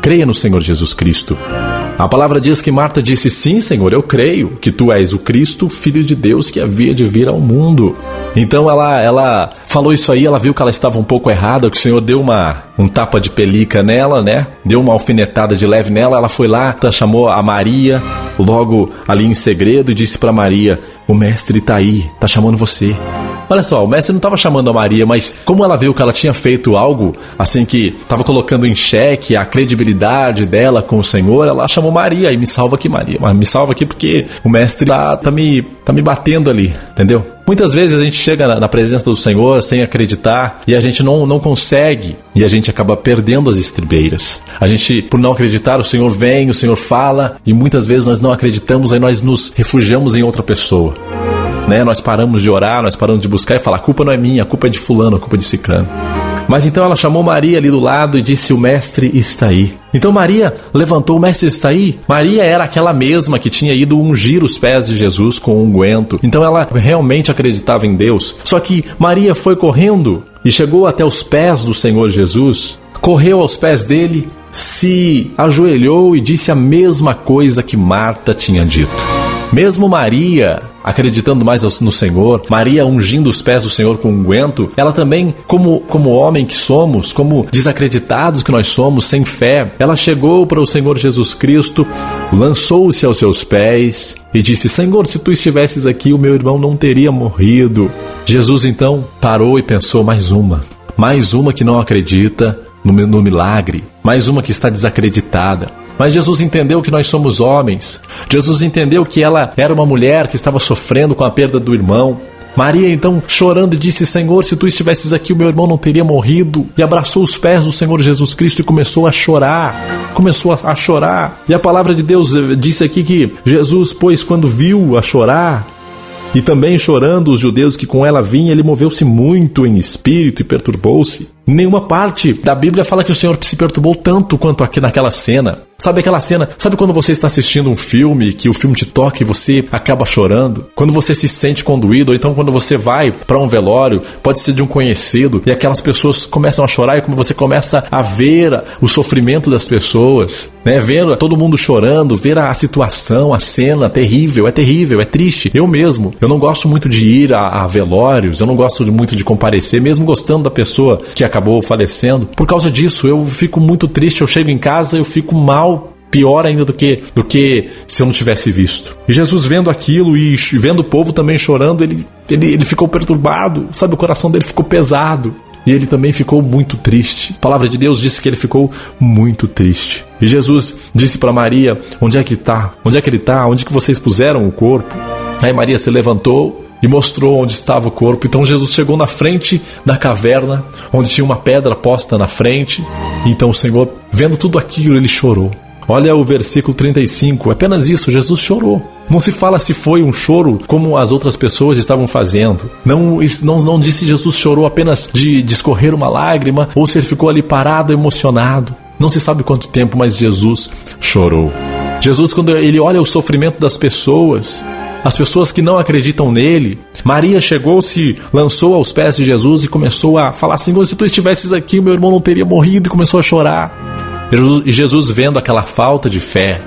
Creia no Senhor Jesus Cristo. A palavra diz que Marta disse: Sim, Senhor, eu creio que tu és o Cristo, filho de Deus que havia de vir ao mundo. Então ela, ela falou isso aí, ela viu que ela estava um pouco errada, que o Senhor deu uma, um tapa de pelica nela, né? Deu uma alfinetada de leve nela. Ela foi lá, tá, chamou a Maria, logo ali em segredo, e disse para Maria: O mestre está aí, tá chamando você. Olha só, o mestre não estava chamando a Maria, mas como ela viu que ela tinha feito algo assim que estava colocando em xeque a credibilidade dela com o Senhor, ela chamou Maria e me salva aqui, Maria. Mas me salva aqui porque o mestre tá, tá, me, tá me batendo ali, entendeu? Muitas vezes a gente chega na, na presença do Senhor sem acreditar e a gente não, não consegue e a gente acaba perdendo as estribeiras. A gente, por não acreditar, o Senhor vem, o Senhor fala e muitas vezes nós não acreditamos, aí nós nos refugiamos em outra pessoa. Né? Nós paramos de orar, nós paramos de buscar e falar: a culpa não é minha, a culpa é de fulano, a culpa é de ciclano. Mas então ela chamou Maria ali do lado e disse: O mestre está aí. Então Maria levantou: O mestre está aí. Maria era aquela mesma que tinha ido ungir os pés de Jesus com unguento. Então ela realmente acreditava em Deus. Só que Maria foi correndo e chegou até os pés do Senhor Jesus, correu aos pés dele, se ajoelhou e disse a mesma coisa que Marta tinha dito. Mesmo Maria, acreditando mais no Senhor, Maria ungindo os pés do Senhor com unguento, ela também, como, como homem que somos, como desacreditados que nós somos, sem fé, ela chegou para o Senhor Jesus Cristo, lançou-se aos seus pés e disse: Senhor, se tu estivesses aqui, o meu irmão não teria morrido. Jesus então parou e pensou: mais uma, mais uma que não acredita no, no milagre, mais uma que está desacreditada. Mas Jesus entendeu que nós somos homens. Jesus entendeu que ela era uma mulher que estava sofrendo com a perda do irmão. Maria então, chorando, disse: Senhor, se tu estivesses aqui, o meu irmão não teria morrido. E abraçou os pés do Senhor Jesus Cristo e começou a chorar. Começou a, chorar. E a palavra de Deus eh, disse aqui que Jesus, pois, quando viu a chorar, e também chorando os judeus que com ela vinham, ele moveu-se muito em espírito e perturbou-se. Nenhuma parte da Bíblia fala que o Senhor se perturbou tanto quanto aqui naquela cena. Sabe aquela cena? Sabe quando você está assistindo um filme que o filme te toca e você acaba chorando? Quando você se sente conduído, ou então quando você vai para um velório, pode ser de um conhecido, e aquelas pessoas começam a chorar e como você começa a ver o sofrimento das pessoas, né? Ver todo mundo chorando, ver a situação, a cena terrível, é terrível, é triste. Eu mesmo, eu não gosto muito de ir a, a velórios, eu não gosto muito de comparecer, mesmo gostando da pessoa que acabou falecendo. Por causa disso, eu fico muito triste, eu chego em casa, eu fico mal pior ainda do que do que se eu não tivesse visto. E Jesus vendo aquilo e vendo o povo também chorando, ele, ele, ele ficou perturbado, sabe? O coração dele ficou pesado. E ele também ficou muito triste. A palavra de Deus disse que ele ficou muito triste. E Jesus disse para Maria: Onde é que está? Onde é que ele está? Onde que vocês puseram o corpo? Aí Maria se levantou e mostrou onde estava o corpo. Então Jesus chegou na frente da caverna, onde tinha uma pedra posta na frente. Então o Senhor, vendo tudo aquilo, ele chorou. Olha o versículo 35, apenas isso, Jesus chorou. Não se fala se foi um choro como as outras pessoas estavam fazendo. Não, não, não disse Jesus chorou apenas de, de escorrer uma lágrima ou se ele ficou ali parado, emocionado. Não se sabe quanto tempo, mas Jesus chorou. Jesus, quando ele olha o sofrimento das pessoas, as pessoas que não acreditam nele. Maria chegou, se lançou aos pés de Jesus e começou a falar assim: se tu estivesses aqui, meu irmão não teria morrido, e começou a chorar. E Jesus, vendo aquela falta de fé,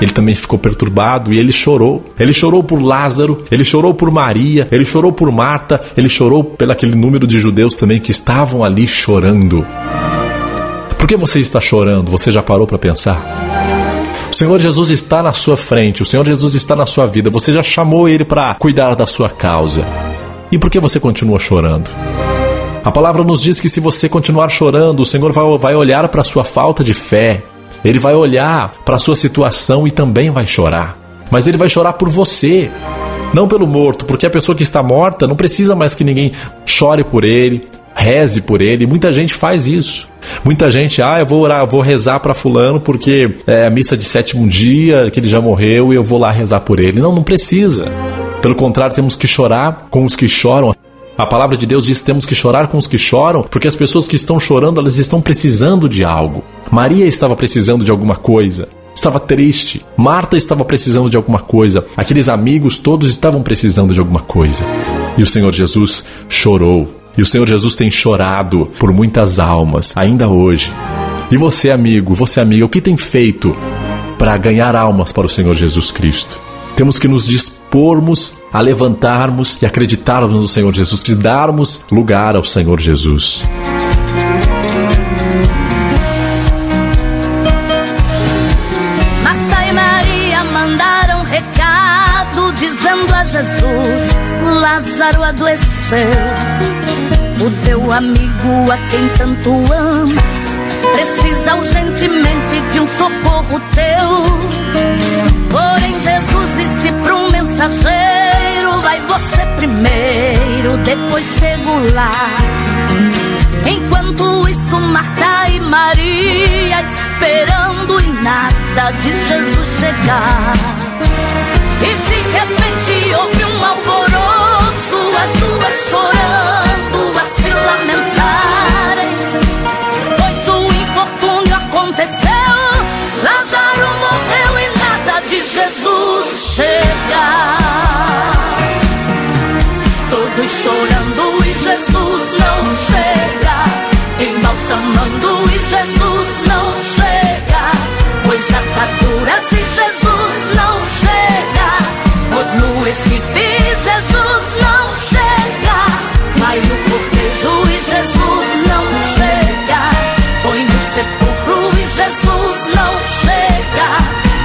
ele também ficou perturbado e ele chorou. Ele chorou por Lázaro, ele chorou por Maria, ele chorou por Marta, ele chorou pelo aquele número de judeus também que estavam ali chorando. Por que você está chorando? Você já parou para pensar? Senhor Jesus está na sua frente, o Senhor Jesus está na sua vida. Você já chamou ele para cuidar da sua causa. E por que você continua chorando? A palavra nos diz que se você continuar chorando, o Senhor vai, vai olhar para a sua falta de fé. Ele vai olhar para a sua situação e também vai chorar. Mas ele vai chorar por você, não pelo morto, porque a pessoa que está morta não precisa mais que ninguém chore por ele, reze por ele. Muita gente faz isso. Muita gente, ah, eu vou orar, vou rezar para fulano porque é a missa de sétimo dia, que ele já morreu e eu vou lá rezar por ele. Não, não precisa. Pelo contrário, temos que chorar com os que choram. A palavra de Deus diz que temos que chorar com os que choram, porque as pessoas que estão chorando, elas estão precisando de algo. Maria estava precisando de alguma coisa estava triste. Marta estava precisando de alguma coisa. Aqueles amigos todos estavam precisando de alguma coisa. E o Senhor Jesus chorou. E o Senhor Jesus tem chorado por muitas almas, ainda hoje. E você, amigo, você, amiga, o que tem feito para ganhar almas para o Senhor Jesus Cristo? Temos que nos dispormos a levantarmos e acreditarmos no Senhor Jesus, de darmos lugar ao Senhor Jesus. Maria mandaram recado dizendo a Jesus: Lázaro adoeceu. O teu amigo a quem tanto amas precisa urgentemente de um socorro teu. Porém, Jesus disse para um mensageiro: Vai você primeiro, depois chego lá. Enquanto isso, Marta e Maria esperando e nada de Jesus chegar. E tinha repente houve um alvoroço, as duas chorando se lamentarem. Pois o infortúnio aconteceu, Lázaro morreu e nada de Jesus chegar. Todos chorando e Jesus não chega, embalsamando e Jesus não chega, pois ataduras e Jesus não chega, pois no esquife Jesus não chega, vai o sepulcro e Jesus não chega,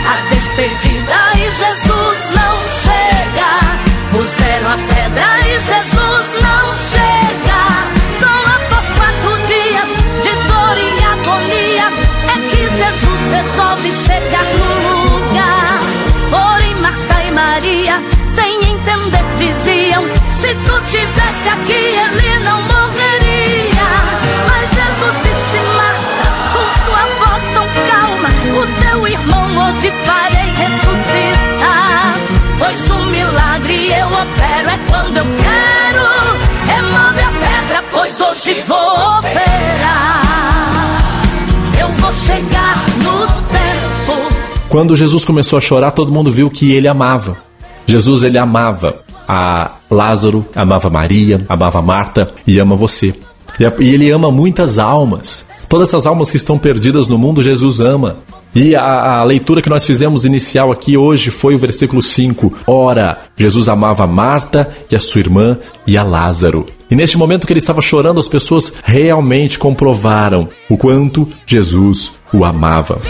a despedida e Jesus não chega, puseram a pedra e Jesus não chega. Só após quatro dias de dor e agonia é que Jesus resolve chegar no lugar. Porém, Marta e Maria, sem entender, diziam: Se tu tivesse aqui, eu opero é quando eu quero. Remove a pedra, pois hoje vou operar. Eu vou chegar no tempo. Quando Jesus começou a chorar, todo mundo viu que ele amava. Jesus ele amava a Lázaro, amava Maria, amava Marta e ama você. E ele ama muitas almas. Todas essas almas que estão perdidas no mundo, Jesus ama. E a, a leitura que nós fizemos inicial aqui hoje foi o versículo 5. Ora, Jesus amava Marta e a sua irmã e a Lázaro. E neste momento que ele estava chorando, as pessoas realmente comprovaram o quanto Jesus o amava.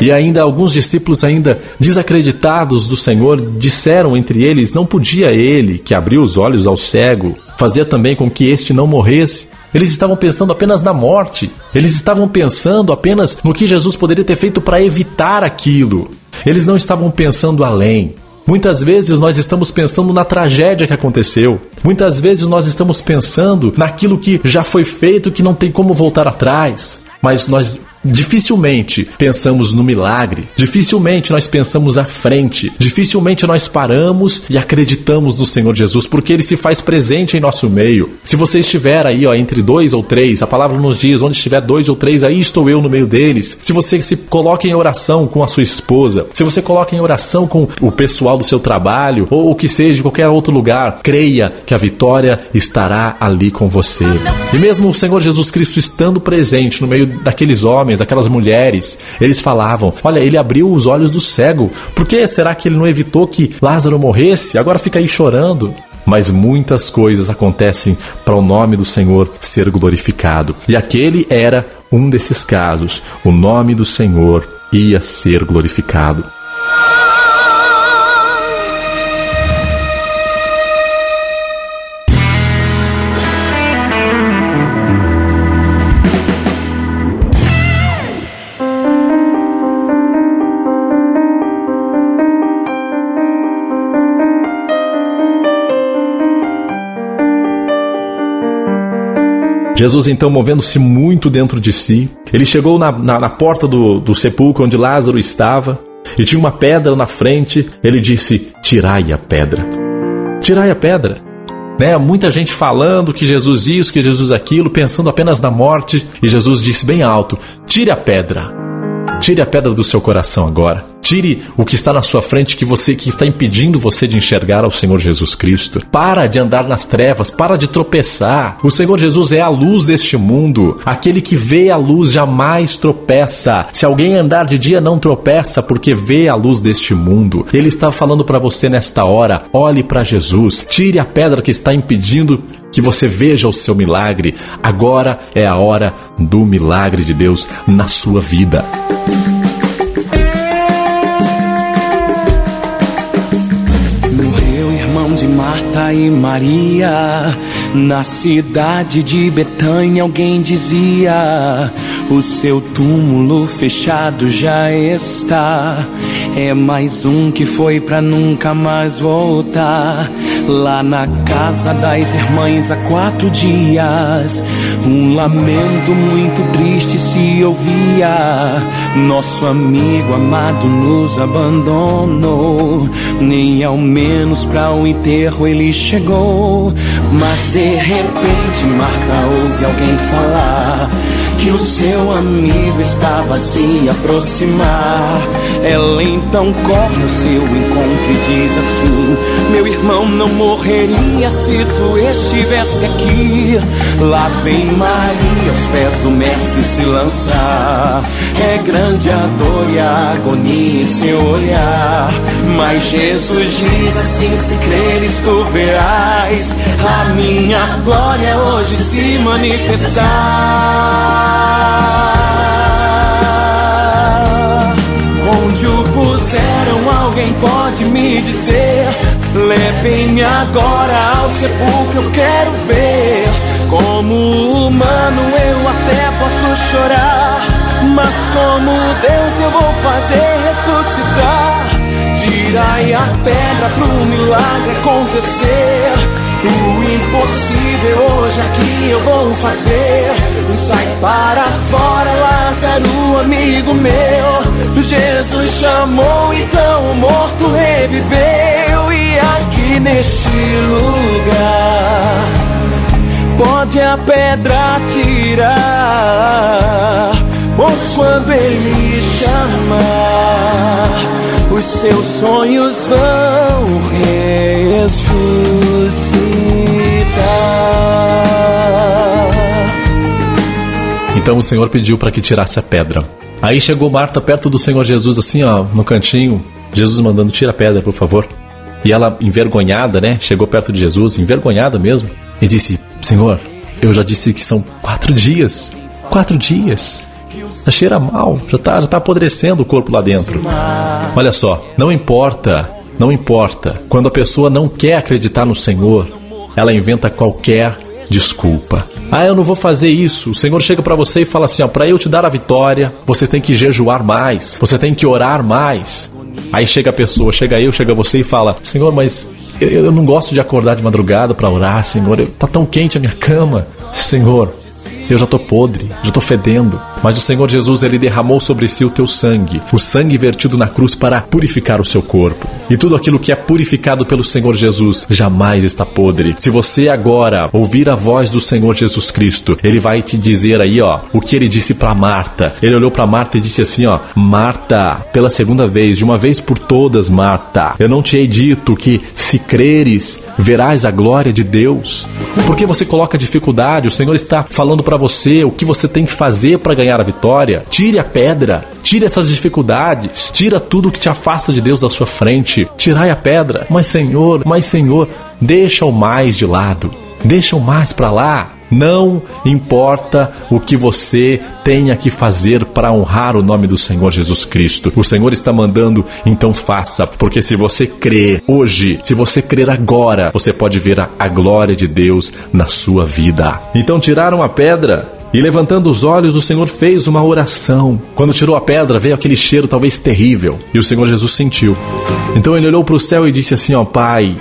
E ainda alguns discípulos ainda desacreditados do Senhor disseram entre eles, não podia ele, que abriu os olhos ao cego, fazer também com que este não morresse. Eles estavam pensando apenas na morte. Eles estavam pensando apenas no que Jesus poderia ter feito para evitar aquilo. Eles não estavam pensando além. Muitas vezes nós estamos pensando na tragédia que aconteceu. Muitas vezes nós estamos pensando naquilo que já foi feito que não tem como voltar atrás. Mas nós dificilmente pensamos no milagre, dificilmente nós pensamos à frente, dificilmente nós paramos e acreditamos no Senhor Jesus, porque ele se faz presente em nosso meio. Se você estiver aí, ó, entre dois ou três, a palavra nos diz: onde estiver dois ou três, aí estou eu no meio deles. Se você se coloca em oração com a sua esposa, se você coloca em oração com o pessoal do seu trabalho, ou o que seja, qualquer outro lugar, creia que a vitória estará ali com você. E mesmo o Senhor Jesus Cristo estando presente no meio daqueles homens, daquelas mulheres, eles falavam: Olha, ele abriu os olhos do cego. Por que será que ele não evitou que Lázaro morresse? Agora fica aí chorando. Mas muitas coisas acontecem para o nome do Senhor ser glorificado. E aquele era um desses casos. O nome do Senhor ia ser glorificado. Jesus, então, movendo-se muito dentro de si, ele chegou na, na, na porta do, do sepulcro onde Lázaro estava e tinha uma pedra na frente. Ele disse: Tirai a pedra. Tirai a pedra. Né? Muita gente falando que Jesus isso, que Jesus aquilo, pensando apenas na morte. E Jesus disse bem alto: Tire a pedra. Tire a pedra do seu coração agora. Tire o que está na sua frente que você que está impedindo você de enxergar ao Senhor Jesus Cristo. Para de andar nas trevas, para de tropeçar. O Senhor Jesus é a luz deste mundo. Aquele que vê a luz jamais tropeça. Se alguém andar de dia não tropeça porque vê a luz deste mundo. Ele está falando para você nesta hora: olhe para Jesus. Tire a pedra que está impedindo que você veja o seu milagre. Agora é a hora do milagre de Deus na sua vida. E Maria. Na cidade de Betânia alguém dizia: O seu túmulo fechado já está. É mais um que foi pra nunca mais voltar. Lá na casa das irmãs há quatro dias, um lamento muito triste se ouvia. Nosso amigo amado nos abandonou, nem ao menos para o enterro ele chegou. Mas de repente Marta ouve alguém falar que o seu amigo estava a se aproximar. Ela então corre ao seu encontro e diz assim: Meu irmão não morreria se tu estivesse aqui. Lá vem Maria aos pés do Mestre se lançar. É grande a dor e a agonia em seu olhar. Mas Jesus diz assim: Se creres, tu verás a minha glória hoje se manifestar. Onde o puseram, alguém pode me dizer? Levem-me agora ao sepulcro, eu quero ver. Como humano eu até posso chorar, mas como Deus eu vou fazer ressuscitar. Tirai a pedra pro milagre acontecer. O impossível hoje aqui eu vou fazer. Sai para fora, Lázaro, amigo meu. Jesus chamou, então o morto reviveu. E aqui neste lugar, pode a pedra tirar. Pois quando ele chamar, os seus sonhos vão ressuscitar. Então o Senhor pediu para que tirasse a pedra. Aí chegou Marta perto do Senhor Jesus, assim, ó, no cantinho. Jesus mandando, tira a pedra, por favor. E ela, envergonhada, né? Chegou perto de Jesus, envergonhada mesmo, e disse: Senhor, eu já disse que são quatro dias. Quatro dias. Já cheira mal, já tá, já tá apodrecendo o corpo lá dentro. Olha só, não importa, não importa. Quando a pessoa não quer acreditar no Senhor, ela inventa qualquer desculpa. Ah, eu não vou fazer isso. O Senhor chega para você e fala assim: ó, para eu te dar a vitória, você tem que jejuar mais, você tem que orar mais. Aí chega a pessoa, chega eu, chega você e fala: Senhor, mas eu, eu não gosto de acordar de madrugada para orar, Senhor. Eu, tá tão quente a minha cama, Senhor. Eu já tô podre, já tô fedendo. Mas o Senhor Jesus, ele derramou sobre si o teu sangue, o sangue vertido na cruz para purificar o seu corpo. E tudo aquilo que é purificado pelo Senhor Jesus jamais está podre. Se você agora ouvir a voz do Senhor Jesus Cristo, ele vai te dizer aí, ó, o que ele disse para Marta. Ele olhou para Marta e disse assim, ó: "Marta, pela segunda vez, de uma vez por todas, Marta, eu não te hei dito que se creres, verás a glória de Deus?" Por que você coloca dificuldade? O Senhor está falando para você o que você tem que fazer para ganhar a vitória. Tire a pedra, tire essas dificuldades, tira tudo que te afasta de Deus da sua frente. Tirai a pedra. Mas Senhor, mas Senhor, deixa o mais de lado. Deixa o mais para lá. Não importa o que você tenha que fazer para honrar o nome do Senhor Jesus Cristo. O Senhor está mandando, então faça, porque se você crer hoje, se você crer agora, você pode ver a, glória de Deus na sua vida. Então tiraram a pedra e levantando os olhos, o Senhor fez uma oração. Quando tirou a pedra, veio aquele cheiro talvez terrível. E o Senhor Jesus sentiu. Então ele olhou para o céu e disse assim: Ó Pai,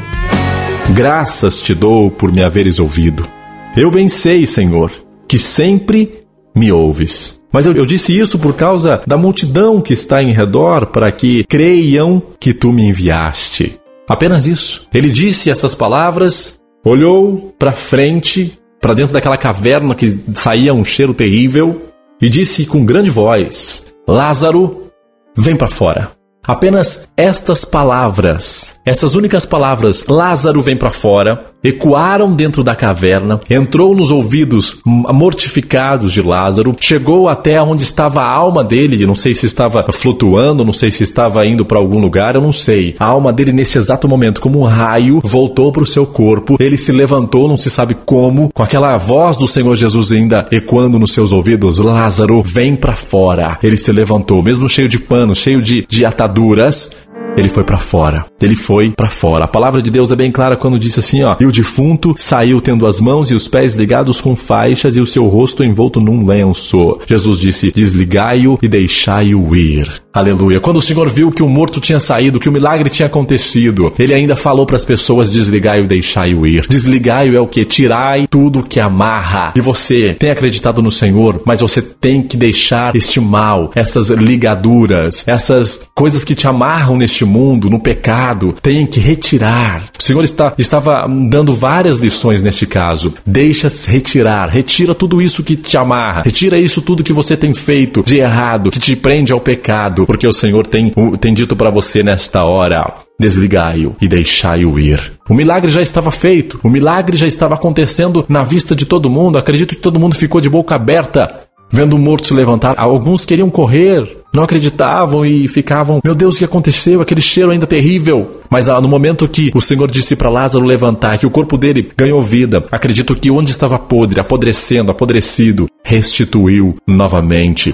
graças te dou por me haveres ouvido. Eu bem sei, Senhor, que sempre me ouves. Mas eu, eu, disse isso por causa da multidão que está em redor, para que creiam que tu me enviaste. Apenas isso. Ele disse essas palavras, olhou para frente, para dentro daquela caverna que saía um cheiro terrível, e disse com grande voz: Lázaro, vem para fora. Apenas estas palavras, essas únicas palavras, Lázaro vem para fora, ecoaram dentro da caverna, entrou nos ouvidos mortificados de Lázaro, chegou até onde estava a alma dele, não sei se estava flutuando, não sei se estava indo para algum lugar, eu não sei. A alma dele nesse exato momento, como um raio, voltou para o seu corpo, ele se levantou, não se sabe como, com aquela voz do Senhor Jesus ainda ecoando nos seus ouvidos, Lázaro, vem para fora. Ele se levantou, mesmo cheio de panos, cheio de, de ataduras, ele foi para fora. Ele foi para fora. A palavra de Deus é bem clara quando diz assim, ó: "E o defunto saiu tendo as mãos e os pés ligados com faixas e o seu rosto envolto num lenço." Jesus disse: "Desligai-o e deixai-o ir." Aleluia. Quando o Senhor viu que o morto tinha saído, que o milagre tinha acontecido, ele ainda falou para as pessoas: "Desligai-o e deixai-o ir." Desligai-o é o que tirai tudo que amarra. E você tem acreditado no Senhor, mas você tem que deixar este mal, essas ligaduras, essas coisas que te amarram neste mundo, no pecado, tem que retirar. O Senhor está, estava dando várias lições neste caso. Deixa-se retirar, retira tudo isso que te amarra, retira isso tudo que você tem feito de errado, que te prende ao pecado, porque o Senhor tem, tem dito para você nesta hora: desligai-o e deixai-o ir. O milagre já estava feito, o milagre já estava acontecendo na vista de todo mundo. Acredito que todo mundo ficou de boca aberta vendo o morto se levantar. Alguns queriam correr, não acreditavam e ficavam, meu Deus, o que aconteceu? Aquele cheiro ainda terrível. Mas ah, no momento que o Senhor disse para Lázaro levantar, que o corpo dele ganhou vida, acredito que onde estava podre, apodrecendo, apodrecido, restituiu novamente.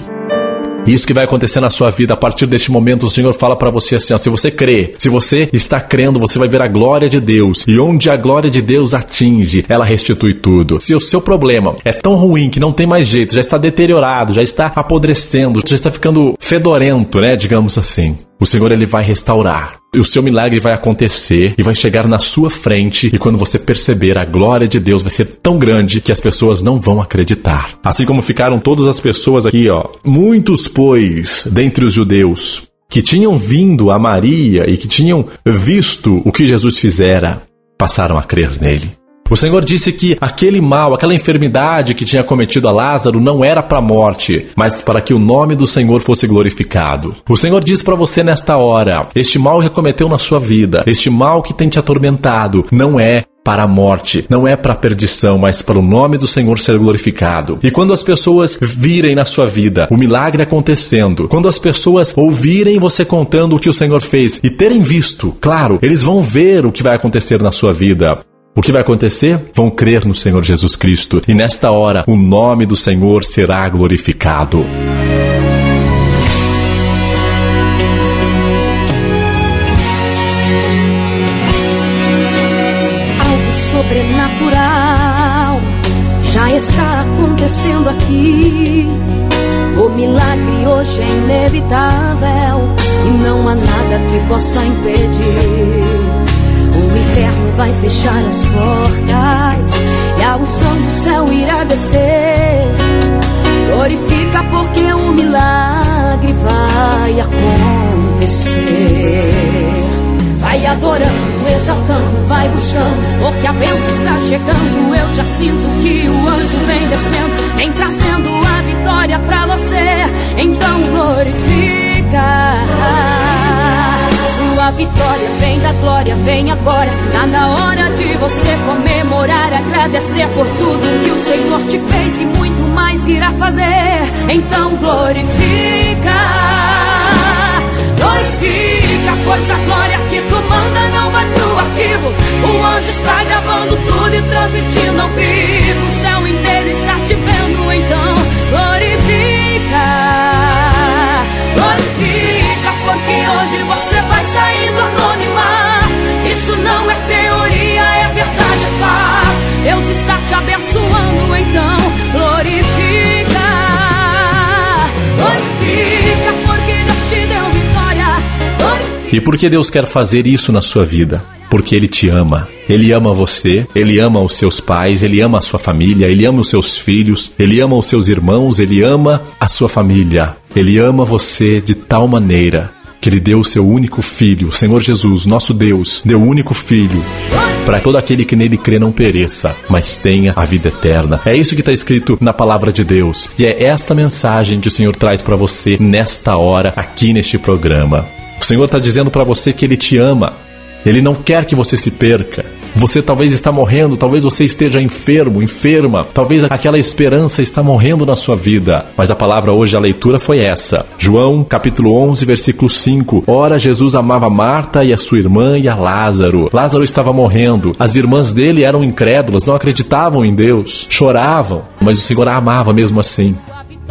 Isso que vai acontecer na sua vida a partir deste momento, o Senhor fala para você assim: ó, se você crê, se você está crendo, você vai ver a glória de Deus. E onde a glória de Deus atinge, ela restitui tudo. Se o seu problema é tão ruim que não tem mais jeito, já está deteriorado, já está apodrecendo, já está ficando fedorento, né, digamos assim. O Senhor ele vai restaurar. O seu milagre vai acontecer e vai chegar na sua frente, e quando você perceber, a glória de Deus vai ser tão grande que as pessoas não vão acreditar. Assim como ficaram todas as pessoas aqui, ó. Muitos, pois, dentre os judeus, que tinham vindo a Maria e que tinham visto o que Jesus fizera, passaram a crer nele. O Senhor disse que aquele mal, aquela enfermidade que tinha cometido a Lázaro não era para a morte, mas para que o nome do Senhor fosse glorificado. O Senhor diz para você nesta hora: este mal que acometeu na sua vida, este mal que tem te atormentado, não é para a morte, não é para a perdição, mas para o nome do Senhor ser glorificado. E quando as pessoas virem na sua vida o milagre acontecendo, quando as pessoas ouvirem você contando o que o Senhor fez e terem visto, claro, eles vão ver o que vai acontecer na sua vida. O que vai acontecer? Vão crer no Senhor Jesus Cristo e nesta hora o nome do Senhor será glorificado. Algo sobrenatural já está acontecendo aqui. O milagre hoje é inevitável e não há nada que possa impedir. Inferno vai fechar as portas e a unção do céu irá descer. Glorifica porque o milagre vai acontecer. Vai adorando, exaltando, vai buscando, porque a bênção está chegando. Eu já sinto que o anjo vem descendo, vem trazendo a vitória pra você. Então glorifica. Sua vitória vem da glória, vem agora. Tá na hora de você comemorar, agradecer por tudo que o Senhor te fez e muito mais irá fazer. Então glorifica, glorifica, pois a glória que tu manda não vai pro arquivo. O anjo está gravando tudo e transmitindo ao vivo. O céu inteiro está te vendo, então glorifica, glorifica, porque hoje você sair do. Isso não é teoria, é verdade, é fato. Deus está te abençoando, então glorifica, glorifica, porque Deus te deu vitória. Glorifica. E por que Deus quer fazer isso na sua vida? Porque Ele te ama. Ele ama você, Ele ama os seus pais, Ele ama a sua família, Ele ama os seus filhos, Ele ama os seus irmãos, Ele ama a sua família. Ele ama você de tal maneira que Ele deu o seu único filho, o Senhor Jesus, nosso Deus, deu o único filho para todo aquele que nele crê não pereça, mas tenha a vida eterna. É isso que está escrito na palavra de Deus. E é esta mensagem que o Senhor traz para você nesta hora, aqui neste programa. O Senhor está dizendo para você que Ele te ama. Ele não quer que você se perca. Você talvez está morrendo, talvez você esteja enfermo, enferma, talvez aquela esperança está morrendo na sua vida. Mas a palavra hoje, a leitura foi essa. João, capítulo 11, versículo 5. Ora, Jesus amava Marta e a sua irmã e a Lázaro. Lázaro estava morrendo. As irmãs dele eram incrédulas, não acreditavam em Deus, choravam, mas o Senhor a amava mesmo assim.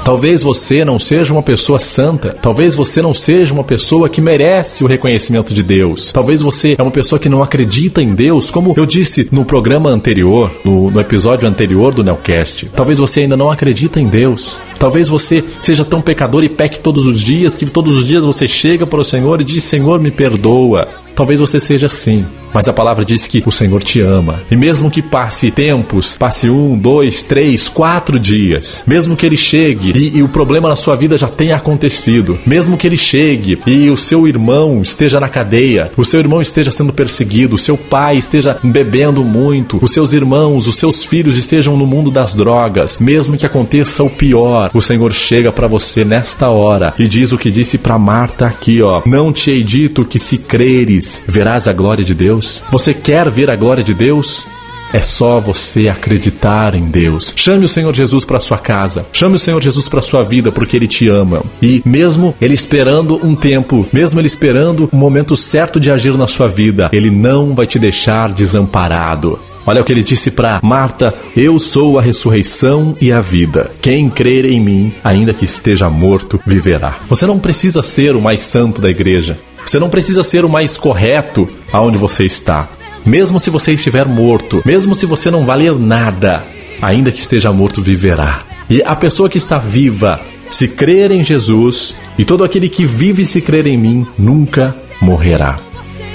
Talvez você não seja uma pessoa santa. Talvez você não seja uma pessoa que merece o reconhecimento de Deus. Talvez você é uma pessoa que não acredita em Deus, como eu disse no programa anterior, no, no episódio anterior do Nelcast. Talvez você ainda não acredita em Deus. Talvez você seja tão pecador e peque todos os dias que todos os dias você chega para o Senhor e diz: Senhor, me perdoa. Talvez você seja assim, mas a palavra diz que o Senhor te ama. E mesmo que passe tempos, passe um, dois, três, quatro dias, mesmo que ele chegue e, e, o problema na sua vida já tenha acontecido, mesmo que ele chegue e o seu irmão esteja na cadeia, o seu irmão esteja sendo perseguido, o seu pai esteja bebendo muito, os seus irmãos, os seus filhos estejam no mundo das drogas, mesmo que aconteça o pior, o Senhor chega para você nesta hora e diz o que disse para Marta aqui, ó: Não te hei dito que se creres verás a glória de Deus? Você quer ver a glória de Deus? É só você acreditar em Deus. Chame o Senhor Jesus para sua casa. Chame o Senhor Jesus para sua vida, porque ele te ama. E mesmo ele esperando um tempo, mesmo ele esperando o momento certo de agir na sua vida, ele não vai te deixar desamparado. Olha o que ele disse para Marta: Eu sou a ressurreição e a vida. Quem crer em mim, ainda que esteja morto, viverá. Você não precisa ser o mais santo da igreja. Você não precisa ser o mais correto aonde você está. Mesmo se você estiver morto, mesmo se você não valer nada, ainda que esteja morto, viverá. E a pessoa que está viva, se crer em Jesus, e todo aquele que vive se crer em mim, nunca morrerá.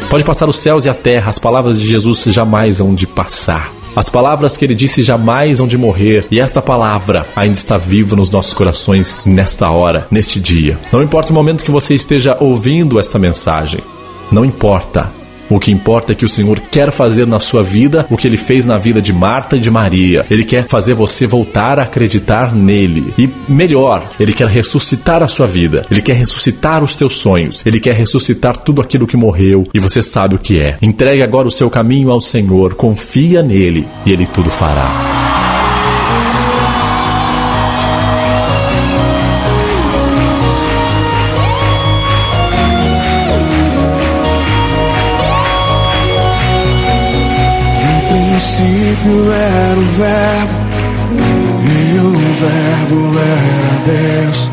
Pode passar os céus e a terra, as palavras de Jesus jamais hão de passar. As palavras que ele disse jamais hão de morrer, e esta palavra ainda está viva nos nossos corações nesta hora, neste dia. Não importa o momento que você esteja ouvindo esta mensagem, não importa. O que importa é que o Senhor quer fazer na sua vida o que ele fez na vida de Marta e de Maria. Ele quer fazer você voltar a acreditar nele. E melhor, ele quer ressuscitar a sua vida. Ele quer ressuscitar os teus sonhos. Ele quer ressuscitar tudo aquilo que morreu e você sabe o que é. Entregue agora o seu caminho ao Senhor, confia nele e ele tudo fará. Princípio era o Verbo, e o Verbo era Deus,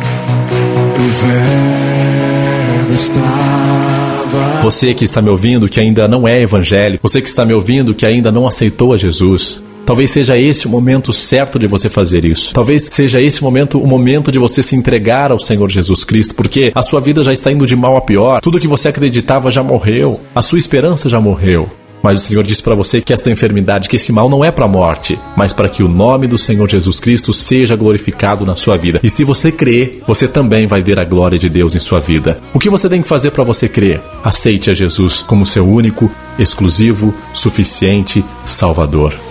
o Verbo estava. Você que está me ouvindo que ainda não é evangélico, você que está me ouvindo que ainda não aceitou a Jesus, Talvez seja esse o momento certo de você fazer isso. Talvez seja esse momento o momento de você se entregar ao Senhor Jesus Cristo, porque a sua vida já está indo de mal a pior. Tudo que você acreditava já morreu. A sua esperança já morreu. Mas o Senhor diz para você que esta enfermidade, que esse mal não é para a morte, mas para que o nome do Senhor Jesus Cristo seja glorificado na sua vida. E se você crer, você também vai ver a glória de Deus em sua vida. O que você tem que fazer para você crer? Aceite a Jesus como seu único, exclusivo, suficiente Salvador.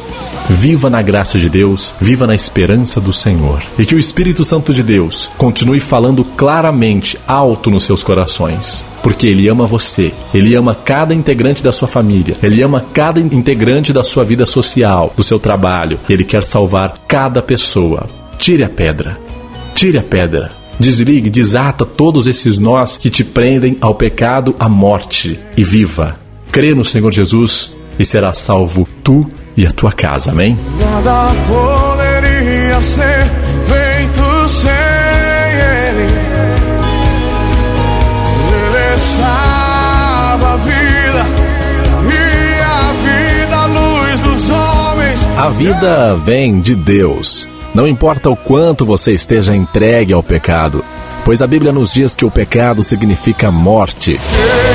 Viva na graça de Deus, viva na esperança do Senhor. E que o Espírito Santo de Deus continue falando claramente, alto nos seus corações. Porque Ele ama você, Ele ama cada integrante da sua família, Ele ama cada integrante da sua vida social, do seu trabalho. Ele quer salvar cada pessoa. Tire a pedra. Tire a pedra. Desligue, desata todos esses nós que te prendem ao pecado, à morte. E viva. Crê no Senhor Jesus e será salvo tu e a tua casa. Amém? Nada poderia ser feito sem Ele. Ele salva a vida e a vida, a luz dos homens. A vida vem de Deus. Não importa o quanto você esteja entregue ao pecado, pois a Bíblia nos diz que o pecado significa morte.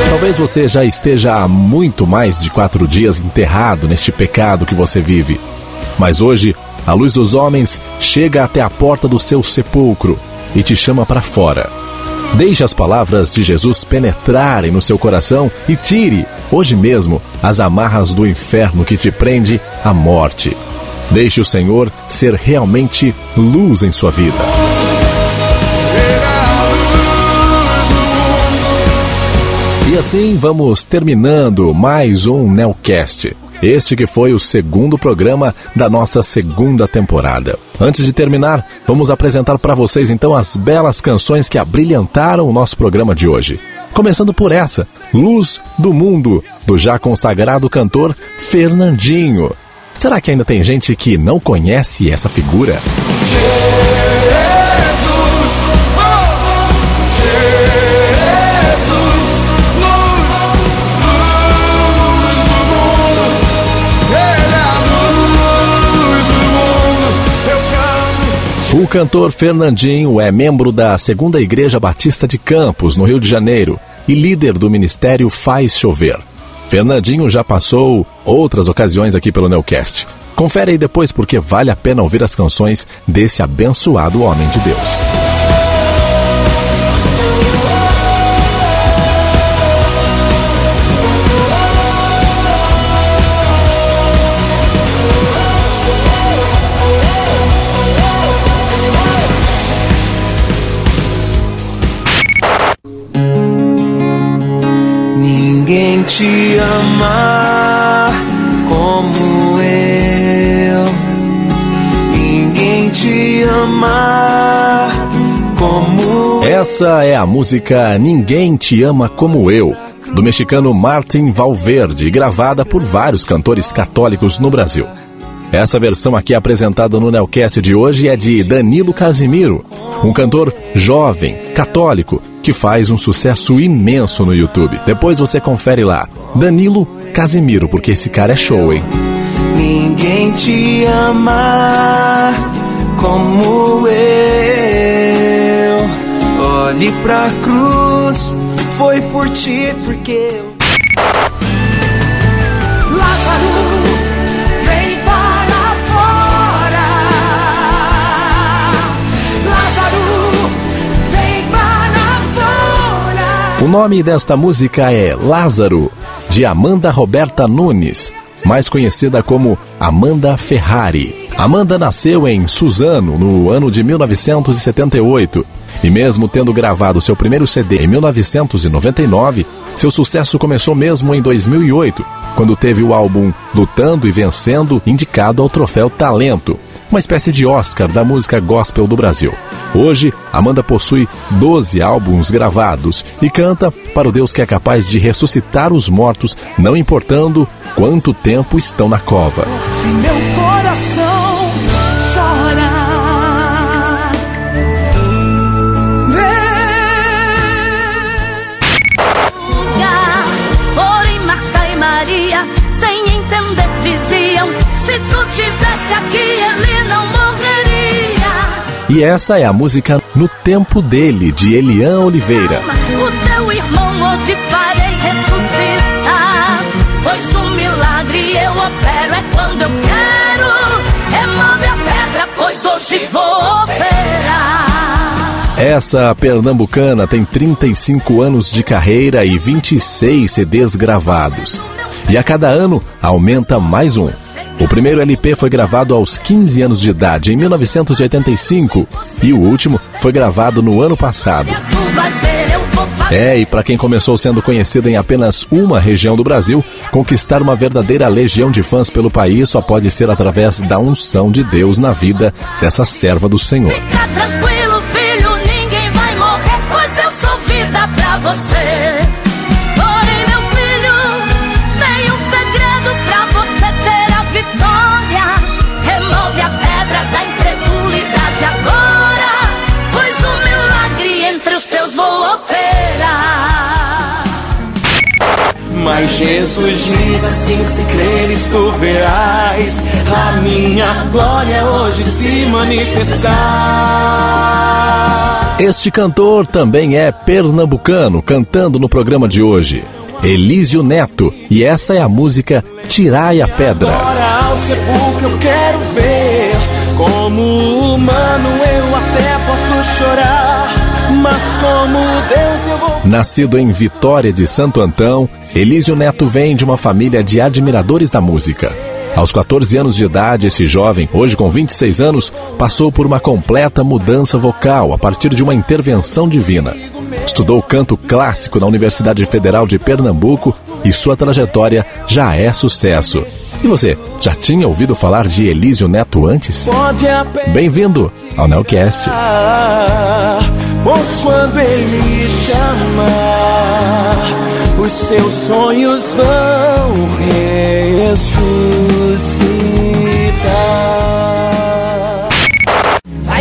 Talvez você já esteja há muito mais de quatro dias enterrado neste pecado que você vive. Mas hoje, a luz dos homens chega até a porta do seu sepulcro e te chama para fora. Deixe as palavras de Jesus penetrarem no seu coração e tire, hoje mesmo, as amarras do inferno que te prende à morte. Deixe o Senhor ser realmente luz em sua vida. E assim vamos terminando mais um Nelcast. Este que foi o segundo programa da nossa segunda temporada. Antes de terminar, vamos apresentar para vocês então as belas canções que abrilhantaram o nosso programa de hoje. Começando por essa, Luz do Mundo, do já consagrado cantor Fernandinho. Será que ainda tem gente que não conhece essa figura? Jesus. O cantor Fernandinho é membro da Segunda Igreja Batista de Campos, no Rio de Janeiro, e líder do ministério Faz Chover. Fernandinho já passou outras ocasiões aqui pelo Neocast. Confere aí depois porque vale a pena ouvir as canções desse abençoado homem de Deus. Te ama como eu. Ninguém te ama como Essa é a música Ninguém Te Ama Como Eu, do mexicano Martin Valverde, gravada por vários cantores católicos no Brasil. Essa versão aqui apresentada no Nelcast de hoje é de Danilo Casimiro, um cantor jovem, católico, que faz um sucesso imenso no YouTube. Depois você confere lá. Danilo Casimiro, porque esse cara é show, hein? Ninguém te ama como eu. Olhe pra cruz, foi por ti, porque eu. Nome desta música é Lázaro, de Amanda Roberta Nunes, mais conhecida como Amanda Ferrari. Amanda nasceu em Suzano no ano de 1978 e, mesmo tendo gravado seu primeiro CD em 1999, seu sucesso começou mesmo em 2008, quando teve o álbum Lutando e Vencendo, indicado ao troféu Talento, uma espécie de Oscar da música gospel do Brasil. Hoje, Amanda possui 12 álbuns gravados e canta para o Deus que é capaz de ressuscitar os mortos, não importando quanto tempo estão na cova. Meu coração E essa é a música No Tempo Dele, de Elian Oliveira. O teu irmão hoje farei ressuscitar. Pois o milagre eu opero é quando eu quero. Remove a pedra, pois hoje vou operar. Essa pernambucana tem 35 anos de carreira e 26 CDs gravados. E a cada ano aumenta mais um. O primeiro LP foi gravado aos 15 anos de idade, em 1985, e o último foi gravado no ano passado. É, e para quem começou sendo conhecida em apenas uma região do Brasil, conquistar uma verdadeira legião de fãs pelo país só pode ser através da unção de Deus na vida dessa serva do Senhor. Fica tranquilo, filho, ninguém vai morrer, pois eu sou vida pra você. Mas Jesus diz assim: se creres, tu verás a minha glória hoje se manifestar. Este cantor também é pernambucano, cantando no programa de hoje. Elísio Neto, e essa é a música Tirai a Pedra. Agora ao sepulcro eu quero ver. Como humano eu até posso chorar, mas como Deus eu vou. Nascido em Vitória de Santo Antão, Elísio Neto vem de uma família de admiradores da música. Aos 14 anos de idade, esse jovem, hoje com 26 anos, passou por uma completa mudança vocal a partir de uma intervenção divina. Estudou canto clássico na Universidade Federal de Pernambuco e sua trajetória já é sucesso. E você, já tinha ouvido falar de Elísio Neto antes? Bem-vindo ao Nelcast. Pois quando ele chamar, os seus sonhos vão ressuscitar.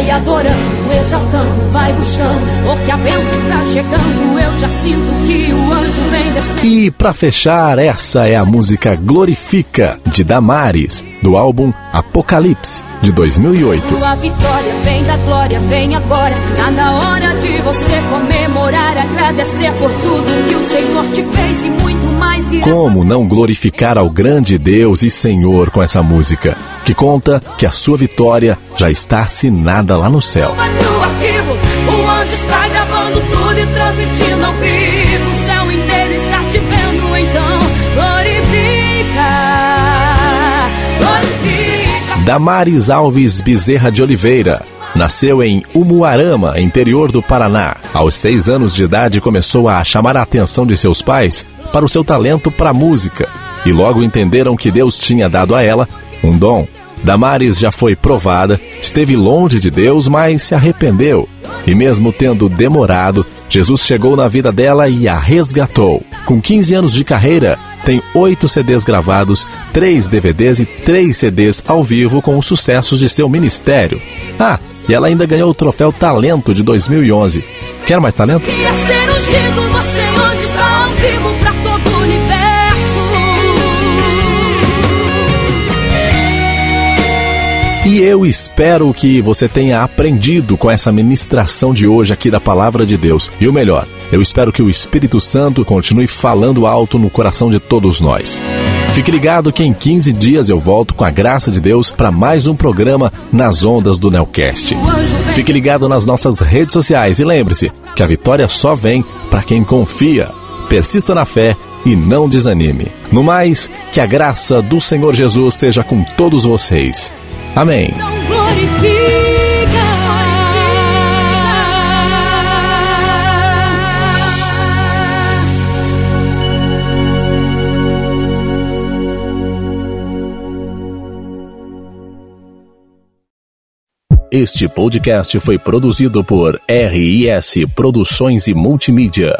Vai adorando, exaltando, vai buscando, porque a bênção está chegando. Eu já sinto que o anjo vem descendo. E para fechar, essa é a música Glorifica de Damares, do álbum Apocalipse de 2008. Sua vitória vem da glória, vem agora. Tá na hora de você comemorar, agradecer por tudo que o Senhor te fez e muito mais. Como não glorificar ao grande Deus e Senhor com essa música, que conta que a sua vitória já está assinada lá no céu. O anjo está gravando tudo e transmitindo ao vivo. O céu inteiro está te vendo, então glorifica, glorifica. Damares Alves Bezerra de Oliveira. Nasceu em Umuarama, interior do Paraná. Aos seis anos de idade, começou a chamar a atenção de seus pais para o seu talento para a música e logo entenderam que Deus tinha dado a ela um dom. Damares já foi provada, esteve longe de Deus, mas se arrependeu. E mesmo tendo demorado, Jesus chegou na vida dela e a resgatou. Com 15 anos de carreira, tem oito CDs gravados, três DVDs e três CDs ao vivo com os sucessos de seu ministério. Ah, e ela ainda ganhou o troféu Talento de 2011. Quer mais talento? E eu espero que você tenha aprendido com essa ministração de hoje aqui da Palavra de Deus. E o melhor, eu espero que o Espírito Santo continue falando alto no coração de todos nós. Fique ligado que em 15 dias eu volto com a graça de Deus para mais um programa nas ondas do Nelcast. Fique ligado nas nossas redes sociais e lembre-se que a vitória só vem para quem confia. Persista na fé e não desanime. No mais, que a graça do Senhor Jesus seja com todos vocês. Amém. Este podcast foi produzido por RIS Produções e Multimídia.